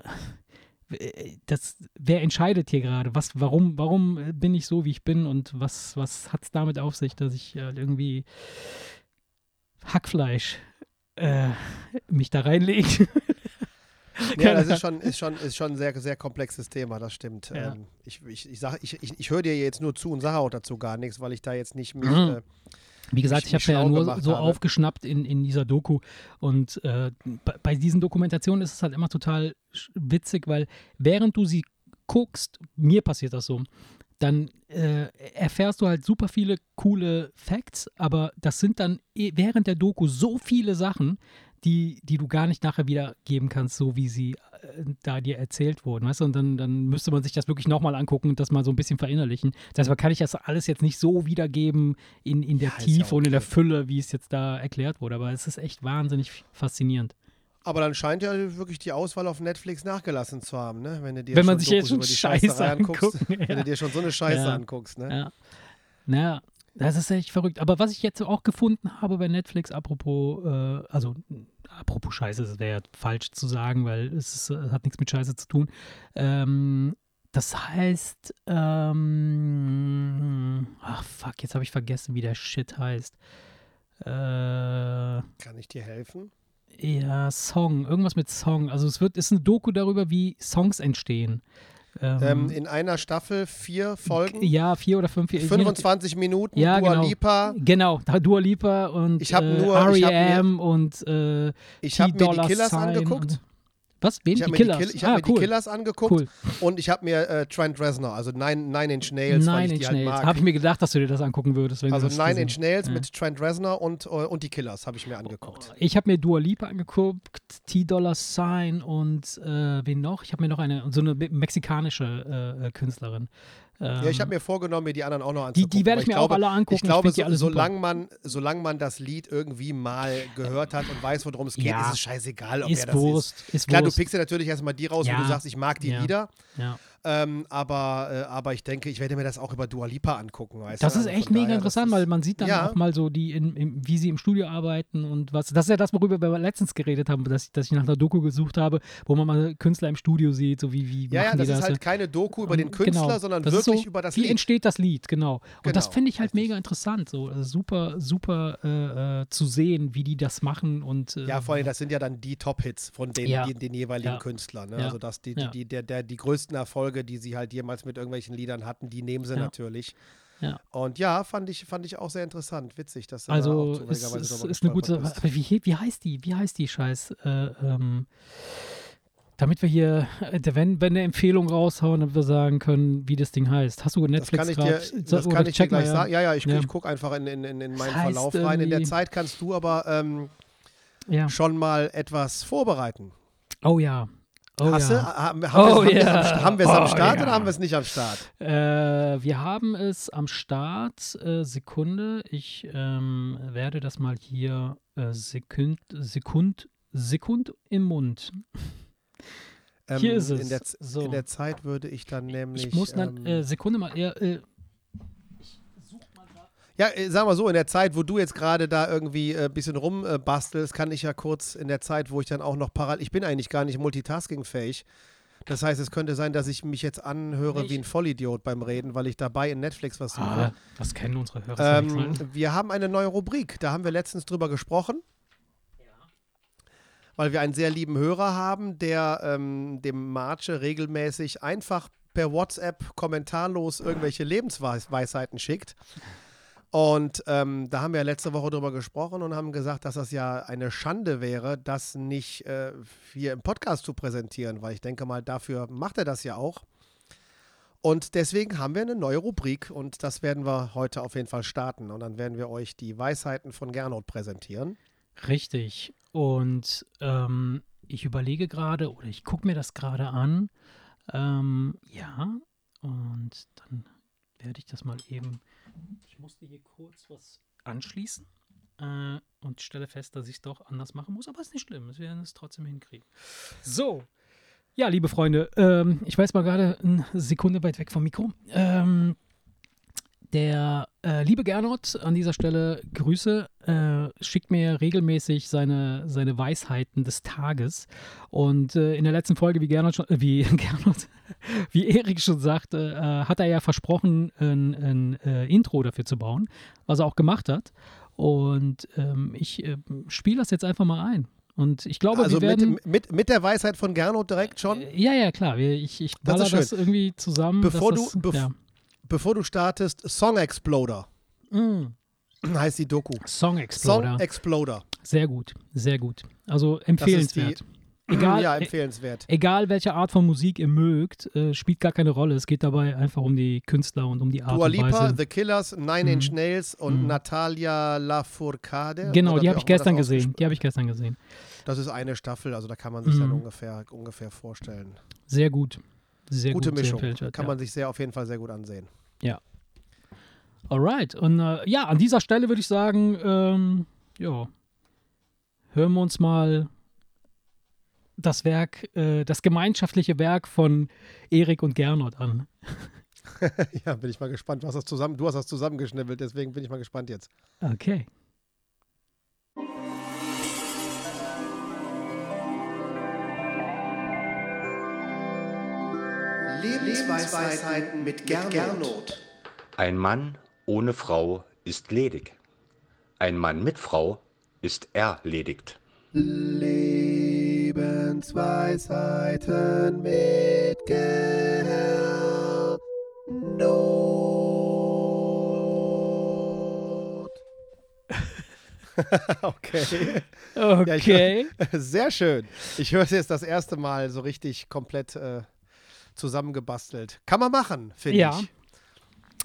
das, wer entscheidet hier gerade? Was, warum, warum bin ich so, wie ich bin und was, was hat es damit auf sich, dass ich äh, irgendwie Hackfleisch äh, mich da reinlege? Ja, das ist schon, ist schon, ist schon ein sehr, sehr komplexes Thema, das stimmt. Ja. Ähm, ich ich, ich, sag, ich, ich, ich höre dir jetzt nur zu und sage auch dazu gar nichts, weil ich da jetzt nicht mich. Mhm. Äh, Wie gesagt, mich ich habe ja nur so habe. aufgeschnappt in, in dieser Doku. Und äh, bei, bei diesen Dokumentationen ist es halt immer total witzig, weil während du sie guckst, mir passiert das so, dann äh, erfährst du halt super viele coole Facts, aber das sind dann eh- während der Doku so viele Sachen, die, die du gar nicht nachher wiedergeben kannst, so wie sie äh, da dir erzählt wurden, weißt du? Und dann, dann müsste man sich das wirklich nochmal angucken und das mal so ein bisschen verinnerlichen. Deshalb kann ich das alles jetzt nicht so wiedergeben in, in der Ja, Tiefe ja und in der okay. Fülle, wie es jetzt da erklärt wurde. Aber es ist echt wahnsinnig faszinierend. Aber dann scheint ja wirklich die Auswahl auf Netflix nachgelassen zu haben, ne? Wenn du dir Wenn man schon sich jetzt Dokus schon über die Scheiße anguckst. anguckt, Wenn ja. du dir schon so eine Scheiße Ja. anguckst, ne? Ja. Naja, das ist echt verrückt. Aber was ich jetzt auch gefunden habe bei Netflix, apropos, äh, also apropos Scheiße, das wäre ja falsch zu sagen, weil es ist, äh, hat nichts mit Scheiße zu tun. Ähm, das heißt, ähm, ach fuck, jetzt habe ich vergessen, wie der Shit heißt. Äh, Kann ich dir helfen? Ja, Song, irgendwas mit Song. Also es wird, ist eine Doku darüber, wie Songs entstehen. Ähm, Ähm, in einer Staffel vier Folgen, ja, vier oder fünf. je nachdem. 25 Minuten, Ja, Dua genau. Lipa. Genau, Dua Lipa und Ich äh, nur- ich hab mir- R.E.M. und äh, Ich habe mir die Killers angeguckt. Was? Wen? Ich habe mir, Killers? die, Kill, ich hab ah, mir cool. die Killers angeguckt Cool. und ich habe mir äh, Trent Reznor, also Nine, Nine Inch Nails, weil Nine ich die Inch halt Nails. Habe ich mir gedacht, dass du dir das angucken würdest. Also Nine Inch Nails Ja. mit Trent Reznor und, äh, und die Killers habe ich mir angeguckt. Ich habe mir Dua Lipa angeguckt, T-Dollar Sign und äh, wen noch? Ich habe mir noch eine, so eine me- mexikanische äh, äh, Künstlerin. ja, ich Ähm, habe mir vorgenommen, mir die anderen auch noch die, anzugucken. die werde aber ich mir glaube, auch alle angucken. Ich glaube, die so, solange, man, solange man das Lied irgendwie mal gehört hat und weiß, worum es geht, Ja. ist es scheißegal, ob ist wer das Wurst, ist. ist Klar, du Wurst. pickst ja natürlich erstmal die raus, wo Ja. du sagst, ich mag die Ja. Lieder. ja. Ähm, aber, äh, aber ich denke, ich werde mir das auch über Dua Lipa angucken. Weißt Das du? ist Also echt mega daher, interessant, das weil man sieht dann Ja. auch mal so, die in, im, wie sie im Studio arbeiten und was. Das ist ja das, worüber wir letztens geredet haben, dass, ich- dass ich nach einer Doku gesucht habe, wo man mal Künstler im Studio sieht, so wie, wie Ja, ja, das die ist das. halt keine Doku über den Künstler, genau, sondern das wirklich so, über das Wie Lied. entsteht das Lied, genau. Und das Genau, finde ich halt richtig. mega interessant, so also super, super äh, äh, zu sehen, wie die das machen und äh, Ja, vor allem, das sind ja dann die Top-Hits von den, Ja. den, den jeweiligen. Künstlern. Ne? Also das, die, die, die, der, der, die größten Erfolge, die sie halt jemals mit irgendwelchen Liedern hatten, die nehmen sie Ja. natürlich. Ja. Und ja, fand ich, fand ich auch sehr interessant. Witzig, dass du da Also auch es, zufälligerweise es drüber ist eine gute gestolpert Aber wie, wie heißt die? Wie heißt die Scheiß? Äh, ähm, damit wir hier, äh, wenn, wenn eine Empfehlung raushauen, damit wir sagen können, wie das Ding heißt. Hast du Das Netflix kann ich dir, das kann ich dir gleich sagen. Ja, ja, ich, Ja. ich gucke einfach in, in, in, in meinen heißt Verlauf rein. In der Zeit kannst du aber ähm, Ja. schon mal etwas vorbereiten. Oh ja. Oh Hast du? ja. Haben, Oh haben wir es am, wir es am Oh Start ja. oder haben wir es nicht am Start? Äh, wir haben es am Start. Äh, Sekunde. Ich ähm, werde das mal hier äh, Sekund, Sekund, Sekund im Mund. Hier Ähm, ist es. In der, So. in der Zeit würde ich dann nämlich. Ich muss dann, ähm, äh, Sekunde mal, ja, äh, Ja, äh, sag mal so, in der Zeit, wo du jetzt gerade da irgendwie ein äh, bisschen rumbastelst, kann ich ja kurz in der Zeit, wo ich dann auch noch parallel, ich bin eigentlich gar nicht multitaskingfähig. Das heißt, es könnte sein, dass ich mich jetzt anhöre Nicht. wie ein Vollidiot beim Reden, weil ich dabei in Netflix was suche. ah, das kennen unsere Hörer. ähm, wir haben eine neue Rubrik, da haben wir letztens drüber gesprochen. Weil wir einen sehr lieben Hörer haben, der ähm, dem Marche regelmäßig einfach per WhatsApp kommentarlos irgendwelche Lebensweisheiten schickt. Und ähm, da haben wir letzte Woche drüber gesprochen und haben gesagt, dass das ja eine Schande wäre, das nicht äh, hier im Podcast zu präsentieren, weil ich denke mal, dafür macht er das ja auch. Und deswegen haben wir eine neue Rubrik und das werden wir heute auf jeden Fall starten. Und dann werden wir euch die Weisheiten von Gernot präsentieren. Richtig. Und ähm, ich überlege gerade oder ich gucke mir das gerade an. Ähm, ja, und dann werde ich das mal eben. Ich musste hier kurz was anschließen äh, und stelle fest, dass ich es doch anders machen muss. Aber ist nicht schlimm. Wir werden es trotzdem hinkriegen. So. Ja, liebe Freunde, ähm, ich weiß mal gerade eine Sekunde weit weg vom Mikro. Ähm, der äh, liebe Gernot, an dieser Stelle Grüße, äh, schickt mir regelmäßig seine, seine Weisheiten des Tages. Und äh, in der letzten Folge, wie Gernot schon, äh, wie Gernot, wie Erik schon sagte, äh, hat er ja versprochen, ein, ein äh, Intro dafür zu bauen, was er auch gemacht hat. Und ähm, ich spiele das jetzt einfach mal ein. Und ich glaube, also wir werden. mit, mit, mit der Weisheit von Gernot direkt schon. Ja, ja, klar. Ich ich Das baller das, schön. irgendwie zusammen. Bevor du- das, bev- ja. Bevor du startest, Song Exploder Mm, heißt die Doku. Song Exploder. Song Exploder. sehr gut, sehr gut. Also empfehlenswert. Egal, ja, e- empfehlenswert. egal welche Art von Musik ihr mögt, äh, spielt gar keine Rolle. Es geht dabei einfach um die Künstler und um die Art Dua und Lipa, Weise. The Killers, Nine Inch Mhm. Nails und Mhm. Natalia Lafourcade. Genau, die habe ich gestern gesehen. Die habe ich gestern gesehen. Das ist eine Staffel, also da kann man sich dann Mhm. ungefähr, ungefähr vorstellen. Sehr gut. Sehr Gute gut, Mischung. Kann ja. man sich sehr auf jeden Fall sehr gut ansehen. Alright. Und äh, ja, an dieser Stelle würde ich sagen, ähm, ja, hören wir uns mal das Werk, äh, das gemeinschaftliche Werk von Erik und Gernot an. ja, bin ich mal gespannt. Du hast das zusammen, du hast das zusammengeschnibbelt, deswegen bin ich mal gespannt jetzt. Okay. Lebensweisheiten mit Gernot. Ein Mann ohne Frau ist ledig. Ein Mann mit Frau ist erledigt. Lebensweisheiten mit Gernot. okay. Okay. Sehr schön. Ich höre es jetzt das erste Mal so richtig komplett äh, zusammengebastelt. Kann man machen, finde Ja. ich.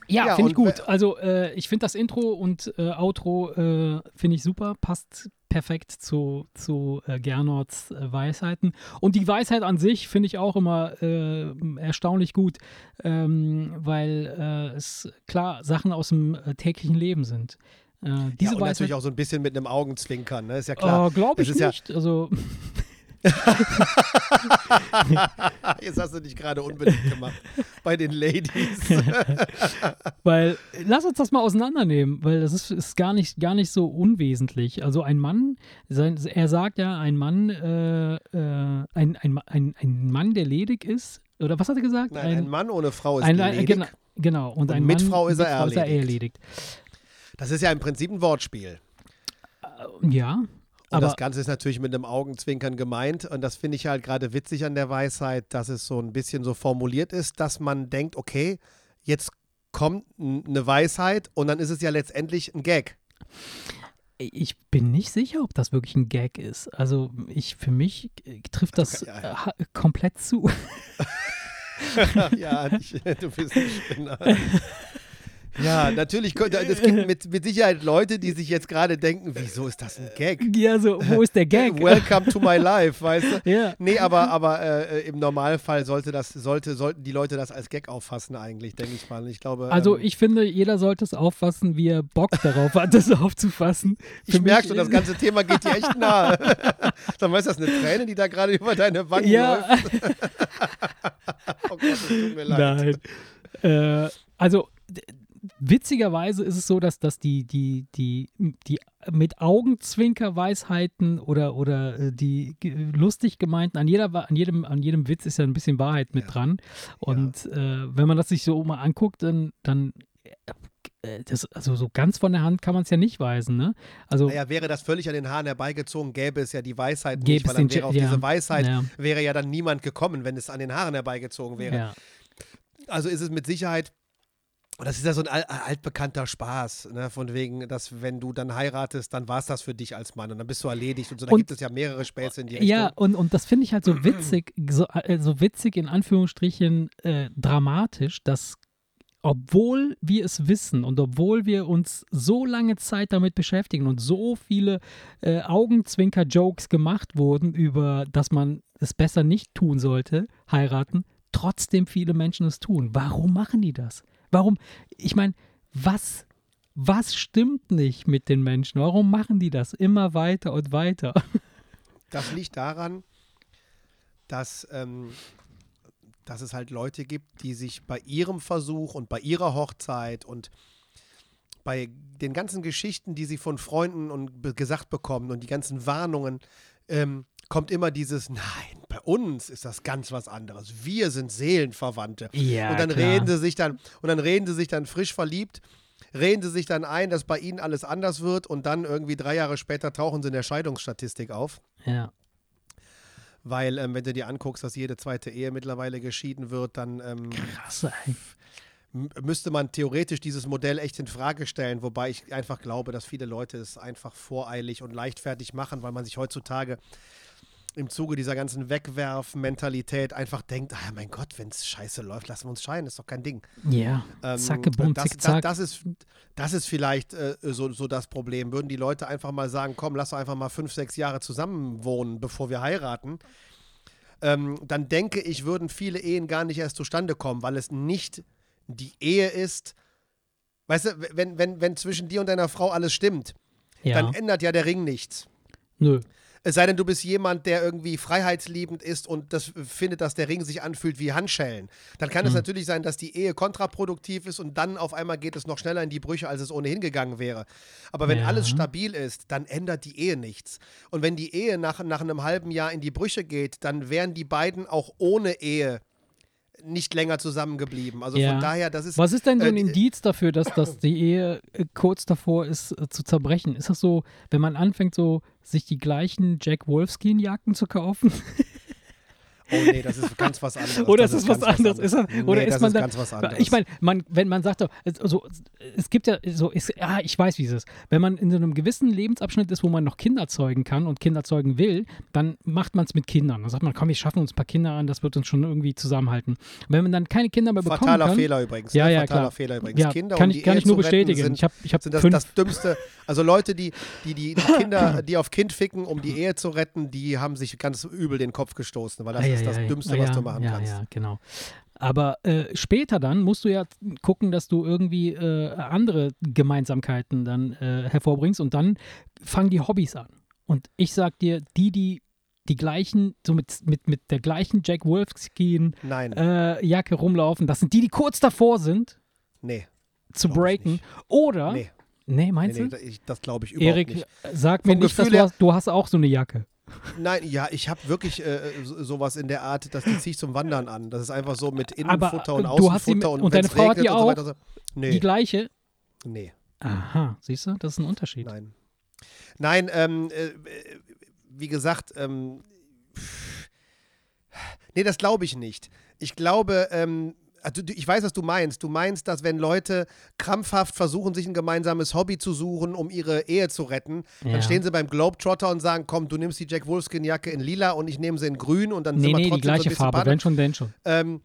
Ja, Ja, finde ich gut. Also äh, ich finde das Intro und äh, Outro äh, finde ich super. Passt perfekt zu, zu äh, Gernords äh, Weisheiten. Und die Weisheit an sich finde ich auch immer äh, erstaunlich gut, ähm, weil es klar Sachen aus dem täglichen Leben sind. Diese ja, und Weisheit, natürlich auch so ein bisschen mit einem Augenzwinkern, ne? Ist ja klar. Oh, glaube ich ist ja- nicht. Also, Jetzt hast du dich gerade unbedingt gemacht bei den Ladies. Weil, lass uns das mal auseinandernehmen, weil das ist, ist gar, nicht, gar nicht so unwesentlich. Also ein Mann, sein, er sagt ja, ein Mann, äh, äh, ein, ein, ein, ein Mann, der ledig ist, oder was hat er gesagt? Nein, ein, Mann ohne Frau ist ein, ledig. Genau, genau. Und, Und ein mit Mann, Frau ist er mit Frau erledigt. Das ist ja im Prinzip ein Wortspiel. Ja, Und aber das Ganze ist natürlich mit einem Augenzwinkern gemeint. Und das finde ich halt gerade witzig an der Weisheit, dass es so ein bisschen so formuliert ist, dass man denkt, okay, jetzt kommt eine Weisheit und dann ist es ja letztendlich ein Gag. ich bin nicht sicher, ob das wirklich ein Gag ist. Also ich, für mich äh, trifft das Ja. ha- komplett zu. ja, ich, du bist ein Spinner. Ja, natürlich, könnte- es gibt mit, mit Sicherheit Leute, die sich jetzt gerade denken, wieso ist das ein Gag? Ja, so, wo ist der Gag? Welcome to my life, weißt du? ja. Nee, aber, aber äh, im Normalfall sollte das, sollte, sollten die Leute das als Gag auffassen eigentlich, denke ich mal. Ich glaube, Also ähm, ich finde, jeder sollte es auffassen, wie er Bock darauf hat, das aufzufassen. ich Für merke mich schon, das ganze Thema geht dir echt nahe. Sag mal, ist das eine Träne, die da gerade über deine Wangen läuft? Ja, Oh Gott, es tut mir leid. nein. Äh, also witzigerweise ist es so, dass, dass die, die, die, die mit Augenzwinker-Weisheiten oder, oder äh, die lustig gemeinten, an, jeder, an, jedem, an jedem Witz ist ja ein bisschen Wahrheit mit Ja. dran. Und äh, wenn man das sich so mal anguckt, dann, dann äh, das, also so ganz von der Hand kann man es ja nicht weisen, ne? Also Naja, wäre das völlig an den Haaren herbeigezogen, gäbe es ja die Weisheit nicht, es weil dann wäre auf Ja, diese Weisheit ja. wäre ja dann niemand gekommen, wenn es an den Haaren herbeigezogen wäre. ja. Also ist es mit Sicherheit, und das ist ja so ein al altbekannter Spaß, ne? von wegen, dass wenn du dann heiratest, dann war es das für dich als Mann und dann bist du erledigt und so. Da Und- gibt es ja mehrere Späße in die Richtung. Ja, und, und das finde ich halt so witzig, so, äh, so witzig in Anführungsstrichen äh, dramatisch, dass obwohl wir es wissen und obwohl wir uns so lange Zeit damit beschäftigen und so viele äh, Augenzwinker-Jokes gemacht wurden über, dass man es besser nicht tun sollte, heiraten, trotzdem viele Menschen es tun. Warum machen die das? Warum? Ich meine, was, was stimmt nicht mit den Menschen? Warum machen die das immer weiter und weiter? Das liegt daran, dass, ähm, dass es halt Leute gibt, die sich bei ihrem Versuch und bei ihrer Hochzeit und bei den ganzen Geschichten, die sie von Freunden und gesagt bekommen und die ganzen Warnungen, ähm, kommt immer dieses, nein, bei uns ist das ganz was anderes. Wir sind Seelenverwandte. Ja, und dann klar. reden sie sich dann, und dann reden sie sich dann frisch verliebt, reden sie sich dann ein, dass bei ihnen alles anders wird und dann irgendwie drei Jahre später tauchen sie in der Scheidungsstatistik auf. Ja. Weil, ähm, wenn du dir anguckst, dass jede zweite Ehe mittlerweile geschieden wird, dann ähm, Krass, müsste man theoretisch dieses Modell echt in Frage stellen, wobei ich einfach glaube, dass viele Leute es einfach voreilig und leichtfertig machen, weil man sich heutzutage im Zuge dieser ganzen Wegwerf-Mentalität einfach denkt, ah mein Gott, wenn es scheiße läuft, lassen wir uns scheiden, ist doch kein Ding. Ja, Ähm, zacke, bumm, das, zick, zack. Das, das, ist, das ist vielleicht äh, so, so das Problem. Würden die Leute einfach mal sagen, komm, lass doch einfach mal fünf, sechs Jahre zusammen wohnen, bevor wir heiraten, ähm, dann denke ich, würden viele Ehen gar nicht erst zustande kommen, weil es nicht die Ehe ist. Weißt du, wenn, wenn, wenn zwischen dir und deiner Frau alles stimmt, ja. dann ändert ja der Ring nichts. Nö. Es sei denn, du bist jemand, der irgendwie freiheitsliebend ist und das findet, dass der Ring sich anfühlt wie Handschellen. Dann kann es Mhm. natürlich sein, dass die Ehe kontraproduktiv ist und dann auf einmal geht es noch schneller in die Brüche, als es ohnehin gegangen wäre. Aber wenn Ja. alles stabil ist, dann ändert die Ehe nichts. Und wenn die Ehe nach, nach einem halben Jahr in die Brüche geht, dann wären die beiden auch ohne Ehe nicht länger zusammengeblieben. Also Ja. von daher, das ist. Was ist denn so äh, ein die- Indiz dafür, dass, dass die Ehe äh, kurz davor ist äh, zu zerbrechen? Ist das so, wenn man anfängt, so sich die gleichen Jack Wolfskin-Jacken zu kaufen? Oh nee, das ist ganz was anderes. Oder das ist es was ganz anderes? Ist das, Nee, oder ist das man ist dann, ganz was anderes. Ich meine, man, wenn man sagt, so, also, es gibt ja so, ist, ja, ich weiß, wie es ist. Wenn man in so einem gewissen Lebensabschnitt ist, wo man noch Kinder zeugen kann und Kinder zeugen will, dann macht man es mit Kindern. Dann sagt man, komm, wir schaffen uns ein paar Kinder an, das wird uns schon irgendwie zusammenhalten. Und wenn man dann keine Kinder mehr bekommen Fataler kann, Fehler übrigens. Ja, ne? ja, Fataler klar. Fehler übrigens. Ja, Kinder, kann ich- kann ich nur bestätigen. Sind, Ich hab- ich hab sind das, fünf- das Dümmste. Also Leute, die, die, die, die Kinder, die auf Kind ficken, um die Ehe zu retten, die haben sich ganz übel den Kopf gestoßen, weil das Ah, ja, ist das. Dümmste, Ah, was du machen kannst. Ja, genau. Aber äh, später dann musst du ja gucken, dass du irgendwie äh, andere Gemeinsamkeiten dann äh, hervorbringst und dann fangen die Hobbys an. Und ich sag dir, die, die die gleichen, so mit, mit, mit der gleichen Jack Wolfskin Nein, äh, Jacke rumlaufen, das sind die, die kurz davor sind, nee. zu breaken. Oder, Nee, nee, nee, meinst nee, du? ich, das glaube ich überhaupt Erik, nicht. sag mir Vom nicht, dass du hast, du hast auch so eine Jacke. Nein, ja, ich habe wirklich äh, so- sowas in der Art, das die ziehe ich zum Wandern an. Das ist einfach so mit Innenfutter und äh, du hast sie Außenfutter und, und deine Frau hat die und so auch? weiter. so. Die Nee, gleiche. nee, Aha, siehst du, das ist ein Unterschied. nein. Nein, ähm, äh, wie gesagt, ähm, nee, das glaube ich nicht. Ich glaube, ähm, also ich weiß, was du meinst. Du meinst, dass wenn Leute krampfhaft versuchen, sich ein gemeinsames Hobby zu suchen, um ihre Ehe zu retten, Ja. dann stehen sie beim Globetrotter und sagen, komm, du nimmst die Jack Wolfskin-Jacke in lila und ich nehme sie in grün und dann Nee, sind wir nee, trotzdem die so ein gleiche bisschen Farbe, wenn schon, denn schon. Ähm,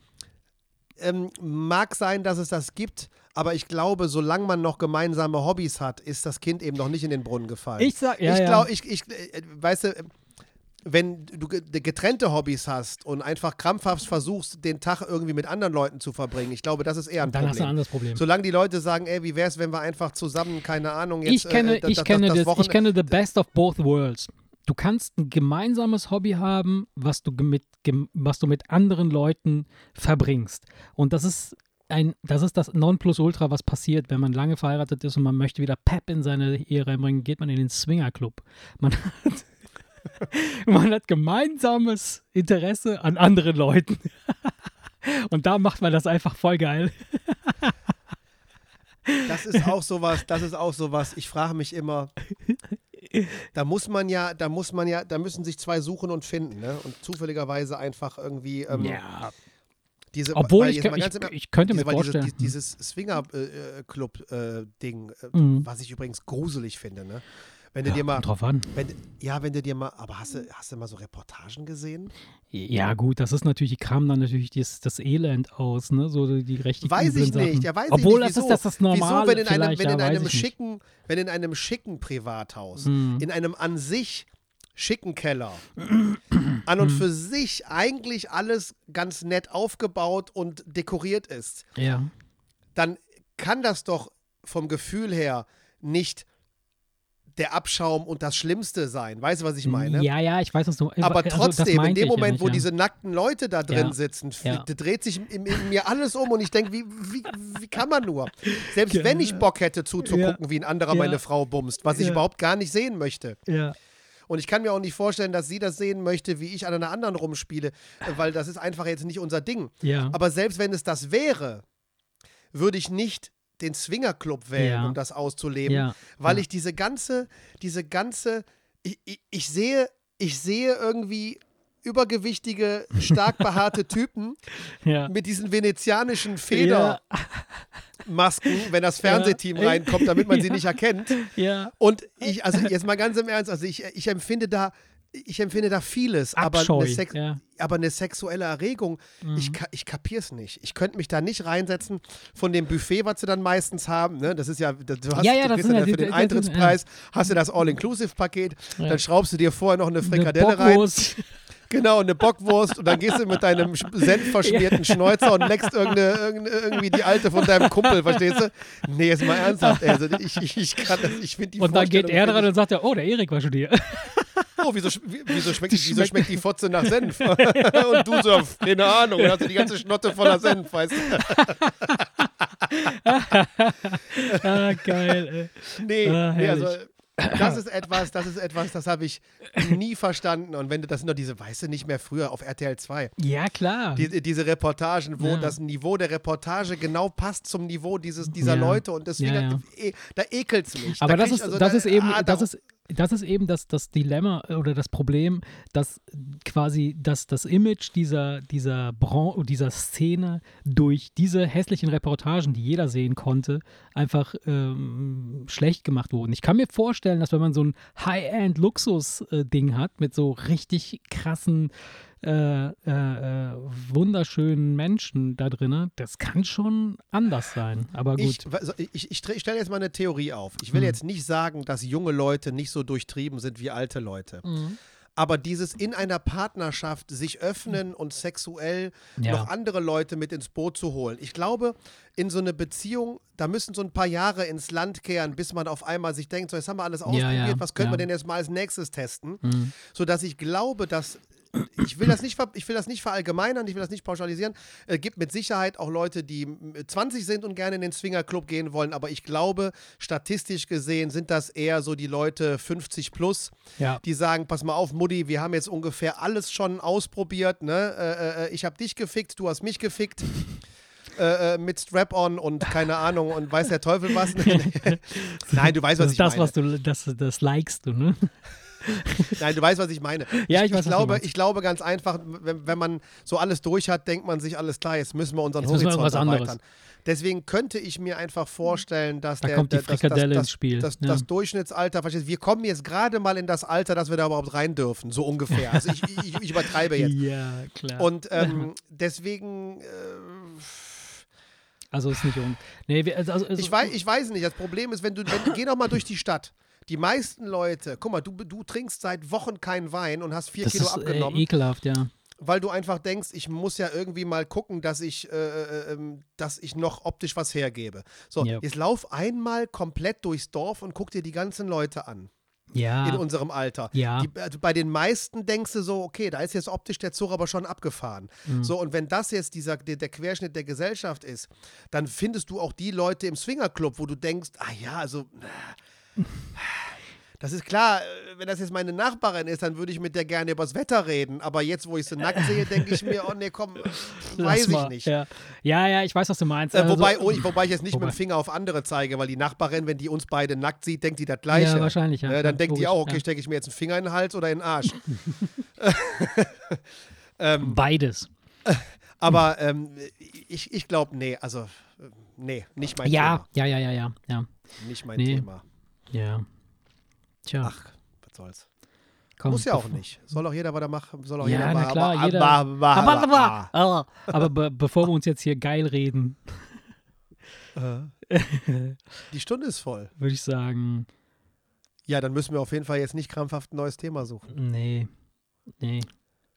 ähm, mag sein, dass es das gibt, aber ich glaube, solange man noch gemeinsame Hobbys hat, ist das Kind eben noch nicht in den Brunnen gefallen. Ich sag, ja, ich ja. glaube, ich, ich, äh, weißt du, wenn du ge- getrennte Hobbys hast und einfach krampfhaft versuchst, den Tag irgendwie mit anderen Leuten zu verbringen, ich glaube, das ist eher ein dann hast du ein Problem. anderes Problem. Solange die Leute sagen, ey, wie wär's, wenn wir einfach zusammen, keine Ahnung, jetzt ich kenne, äh, das, ich das, kenne das, das, Wochen ich kenne the best of both worlds. Du kannst ein gemeinsames Hobby haben, was du mit, was du mit anderen Leuten verbringst. Und das ist ein, das ist das Nonplusultra, was passiert, wenn man lange verheiratet ist und man möchte wieder Pep in seine Ehe reinbringen, geht man in den Swingerclub. Man hat, man hat gemeinsames Interesse an anderen Leuten. Und da macht man das einfach voll geil. Das ist auch sowas, das ist auch sowas. Ich frage mich immer, da muss man ja, da muss man ja, da müssen sich zwei suchen und finden, ne? Und zufälligerweise einfach irgendwie ähm, ja. diese Obwohl ich, ich, ganz im- ich könnte mir diese, weil vorstellen. Dieses, dieses Swinger-Club-Ding, äh, Mhm. was ich übrigens gruselig finde, ne? Wenn du ja, dir mal, drauf an. wenn, ja, wenn du dir mal, aber hast du, hast du mal so Reportagen gesehen? Ja, gut, das ist natürlich, die kramen dann natürlich das, das Elend aus, ne? So die, richtig Weiß ich üblen nicht, Sachen. ja, weiß Obwohl ich nicht. das Wieso? ist das, das Normale Wieso, wenn in einem, wenn in ja, einem ich nicht. schicken, wenn in einem schicken Privathaus, Hm. in einem an sich schicken Keller, an und für sich eigentlich alles ganz nett aufgebaut und dekoriert ist, Ja. dann kann das doch vom Gefühl her nicht der Abschaum und das Schlimmste sein. Weißt du, was ich meine? Ja, ja, ich weiß, was du Aber also, trotzdem, in meinte dem Moment, wo ja. diese nackten Leute da drin Ja. sitzen, Ja. dreht sich in, in mir alles um und ich denke, wie, wie, wie kann man nur? Selbst wenn ich Bock hätte zuzugucken, wie ein anderer meine Frau bumst, was ich überhaupt gar nicht sehen möchte. Ja. Und ich kann mir auch nicht vorstellen, dass sie das sehen möchte, wie ich an einer anderen rumspiele, äh, weil das ist einfach jetzt nicht unser Ding. Ja. Aber selbst wenn es das wäre, würde ich nicht den Swingerclub wählen, Ja. um das auszuleben, Ja. weil Ja. ich diese ganze, diese ganze, ich, ich, ich sehe, ich sehe irgendwie übergewichtige, stark behaarte Typen ja. mit diesen venezianischen Ja. Federmasken, wenn das Fernsehteam Ja. reinkommt, damit man sie Ja. nicht erkennt. Ja. Und ich, also jetzt mal ganz im Ernst, also ich, ich empfinde da, ich empfinde da vieles, aber Abscheu. eine, Sex, ja. aber eine sexuelle Erregung, ich, Mhm. ka- ich kapier's nicht. Ich könnte mich da nicht reinsetzen von dem Buffet, was sie dann meistens haben. Ne? Das ist ja, du hast Ja, ja, du kriegst sind ja für die- den die- Eintrittspreis, hast du das All-Inclusive-Paket, dann schraubst du dir vorher noch eine Eine Frikadelle rein. Genau, eine Bockwurst und dann gehst du mit deinem sch- senfverschmierten Schnäuzer und leckst irgendeine, irgendwie die alte von deinem Kumpel, verstehst du? Nee, jetzt mal ernsthaft. Also ich, ich, ich, kann das- ich finde die Und dann geht er dran und sagt er, oh, der Erik war schon hier. Oh, wieso, wieso, schmeckt, Die wieso schmeckt- schmeckt die Fotze nach Senf? und du so, keine Ahnung, und hast du die ganze Schnotte voller Senf, weißt du? ah, geil, ey. Nee, Ah, nee also. Das ist etwas, das ist etwas, das habe ich nie verstanden. Und wenn du, das sind doch diese, weißt du, nicht mehr früher auf RTL 2. Ja, klar. Die, diese Reportagen, wo Ja. das Niveau der Reportage genau passt zum Niveau dieses, dieser Ja. Leute und deswegen, Ja, ja. eh, da ekelt es mich. Aber da das ist, also das da- ist eben, ah, da- das ist, das ist eben das, das Dilemma oder das Problem, dass quasi das, das Image dieser, dieser, Bran dieser Szene durch diese hässlichen Reportagen, die jeder sehen konnte, einfach ähm, schlecht gemacht wurden. Ich kann mir vorstellen, dass wenn man so ein High-End-Luxus-Ding hat mit so richtig krassen äh, äh, äh, wunderschönen Menschen da drin, das kann schon anders sein. Aber gut. Ich, ich, ich, ich stelle jetzt mal eine Theorie auf. Ich will mhm. jetzt nicht sagen, dass junge Leute nicht so durchtrieben sind wie alte Leute. Mhm. Aber dieses in einer Partnerschaft sich öffnen und sexuell ja. noch andere Leute mit ins Boot zu holen. Ich glaube, in so eine Beziehung, da müssen so ein paar Jahre ins Land kehren, bis man auf einmal sich denkt, so jetzt haben wir alles ausprobiert, ja, ja, was können wir denn jetzt mal als nächstes testen? Mhm. Sodass ich glaube, dass ich will das nicht, ich will das nicht verallgemeinern, ich will das nicht pauschalisieren. Es gibt mit Sicherheit auch Leute, die 20 sind und gerne in den Swingerclub gehen wollen, aber ich glaube, statistisch gesehen sind das eher so die Leute 50 plus, ja. die sagen, pass mal auf, Mutti, wir haben jetzt ungefähr alles schon ausprobiert, ne? Äh, äh, ich habe dich gefickt, du hast mich gefickt. Äh, äh, mit Strap-on und keine Ahnung und weiß der Teufel was. Nein, du weißt, was das ich das, meine. Was du, das, das likest du, ne? Nein, du weißt, was ich meine. Ja, ich, weiß, ich glaube, ich glaube ganz einfach, wenn, wenn, man so alles durch hat, denkt man sich alles klar, jetzt müssen wir unseren jetzt Horizont wir erweitern. Deswegen könnte ich mir einfach vorstellen, dass da der, kommt die der, Frikadelle das, ins Spiel. Das, das, ja. das, Durchschnittsalter, wir kommen jetzt gerade mal in das Alter, dass wir da überhaupt rein dürfen, so ungefähr. Also ich, ich, ich übertreibe jetzt. Ja, klar. Und ähm, deswegen. Äh, also ist nicht um. Nee, also, also, ich, weiß, ich weiß nicht. Das Problem ist, wenn du, wenn, geh doch mal durch die Stadt. Die meisten Leute, guck mal, du, du trinkst seit Wochen keinen Wein und hast vier das Kilo ist, äh, abgenommen. Äh, ekelhaft, ja. Weil du einfach denkst, ich muss ja irgendwie mal gucken, dass ich, äh, äh, ähm, dass ich noch optisch was hergebe. So, yep. jetzt lauf einmal komplett durchs Dorf und guck dir die ganzen Leute an. Ja. In unserem Alter. Ja. Die, also bei den meisten denkst du so, okay, da ist jetzt optisch der Zug aber schon abgefahren. Mhm. So, und wenn das jetzt dieser, der, der, Querschnitt der Gesellschaft ist, dann findest du auch die Leute im Swingerclub, wo du denkst, ah ja, also. Äh, das ist klar, äh, wenn das jetzt meine Nachbarin ist, dann würde ich mit der gerne übers Wetter reden. Aber jetzt, wo ich sie nackt sehe, denke ich mir, oh nee, komm, weiß ich nicht. Ja. ja. ja, ich weiß, was du meinst. Äh, wobei, also, oh, ich, wobei ich jetzt nicht wobei. mit dem Finger auf andere zeige, weil die Nachbarin, wenn die uns beide nackt sieht, denkt die das Gleiche. Ja, wahrscheinlich, ja. Äh, dann denkt die auch, okay, stecke ich mir jetzt einen Finger in den Hals oder in den Arsch. ähm, Beides. Aber ähm, ich, ich glaube, nee, also, nee, nicht mein ja, Thema. Ja, ja, ja, ja, ja. Nicht mein nee. Thema. Ja. Tja. Ach, was soll's. Komm, Muss ja auch nicht. Soll auch jeder was da machen. Soll auch ja, jeder na klar, aber, jeder. Aber, aber, aber, aber be bevor wir uns jetzt hier geil reden. Äh. Die Stunde ist voll. Würde ich sagen. Ja, dann müssen wir auf jeden Fall jetzt nicht krampfhaft ein neues Thema suchen. Nee. Nee.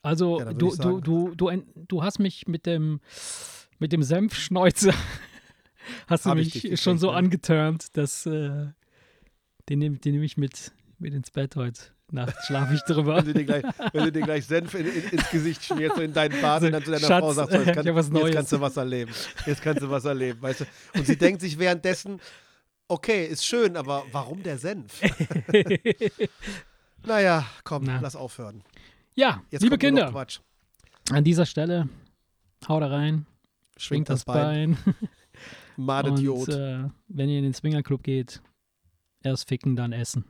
Also, ja, du, du, du, du, du hast mich mit dem, mit dem Senfschneuzer hast du mich schon so ne? angeturnt, dass äh, den nehme nehm ich mit, mit ins Bett heute. Nacht schlafe ich drüber. wenn, du dir gleich, wenn du dir gleich Senf in, in, ins Gesicht schmierst, in deinen Bart und dann zu deiner Schatz, Frau sagst, so, jetzt, kann, jetzt kannst du was erleben. Jetzt kannst du was erleben, weißt du? Und sie denkt sich währenddessen, okay, ist schön, aber warum der Senf? naja, komm, Na. lass aufhören. Ja, jetzt liebe Kinder, an dieser Stelle, hau da rein, schwingt das, das Bein. Bein. Madet Und äh, wenn ihr in den Swingerclub geht, Erst ficken, dann essen.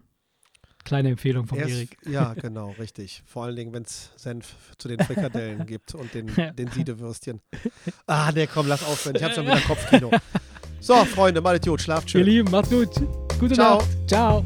Kleine Empfehlung von Erik. Ja, genau, richtig. Vor allen Dingen, wenn es Senf zu den Frikadellen gibt und den, den Siedewürstchen. Ah, nee, komm, lass aufhören. Ich habe schon wieder Kopfkino. So, Freunde, mal Idiot, schlaft schön. Ihr Lieben, macht's gut. Gute Ciao. Nacht. Ciao.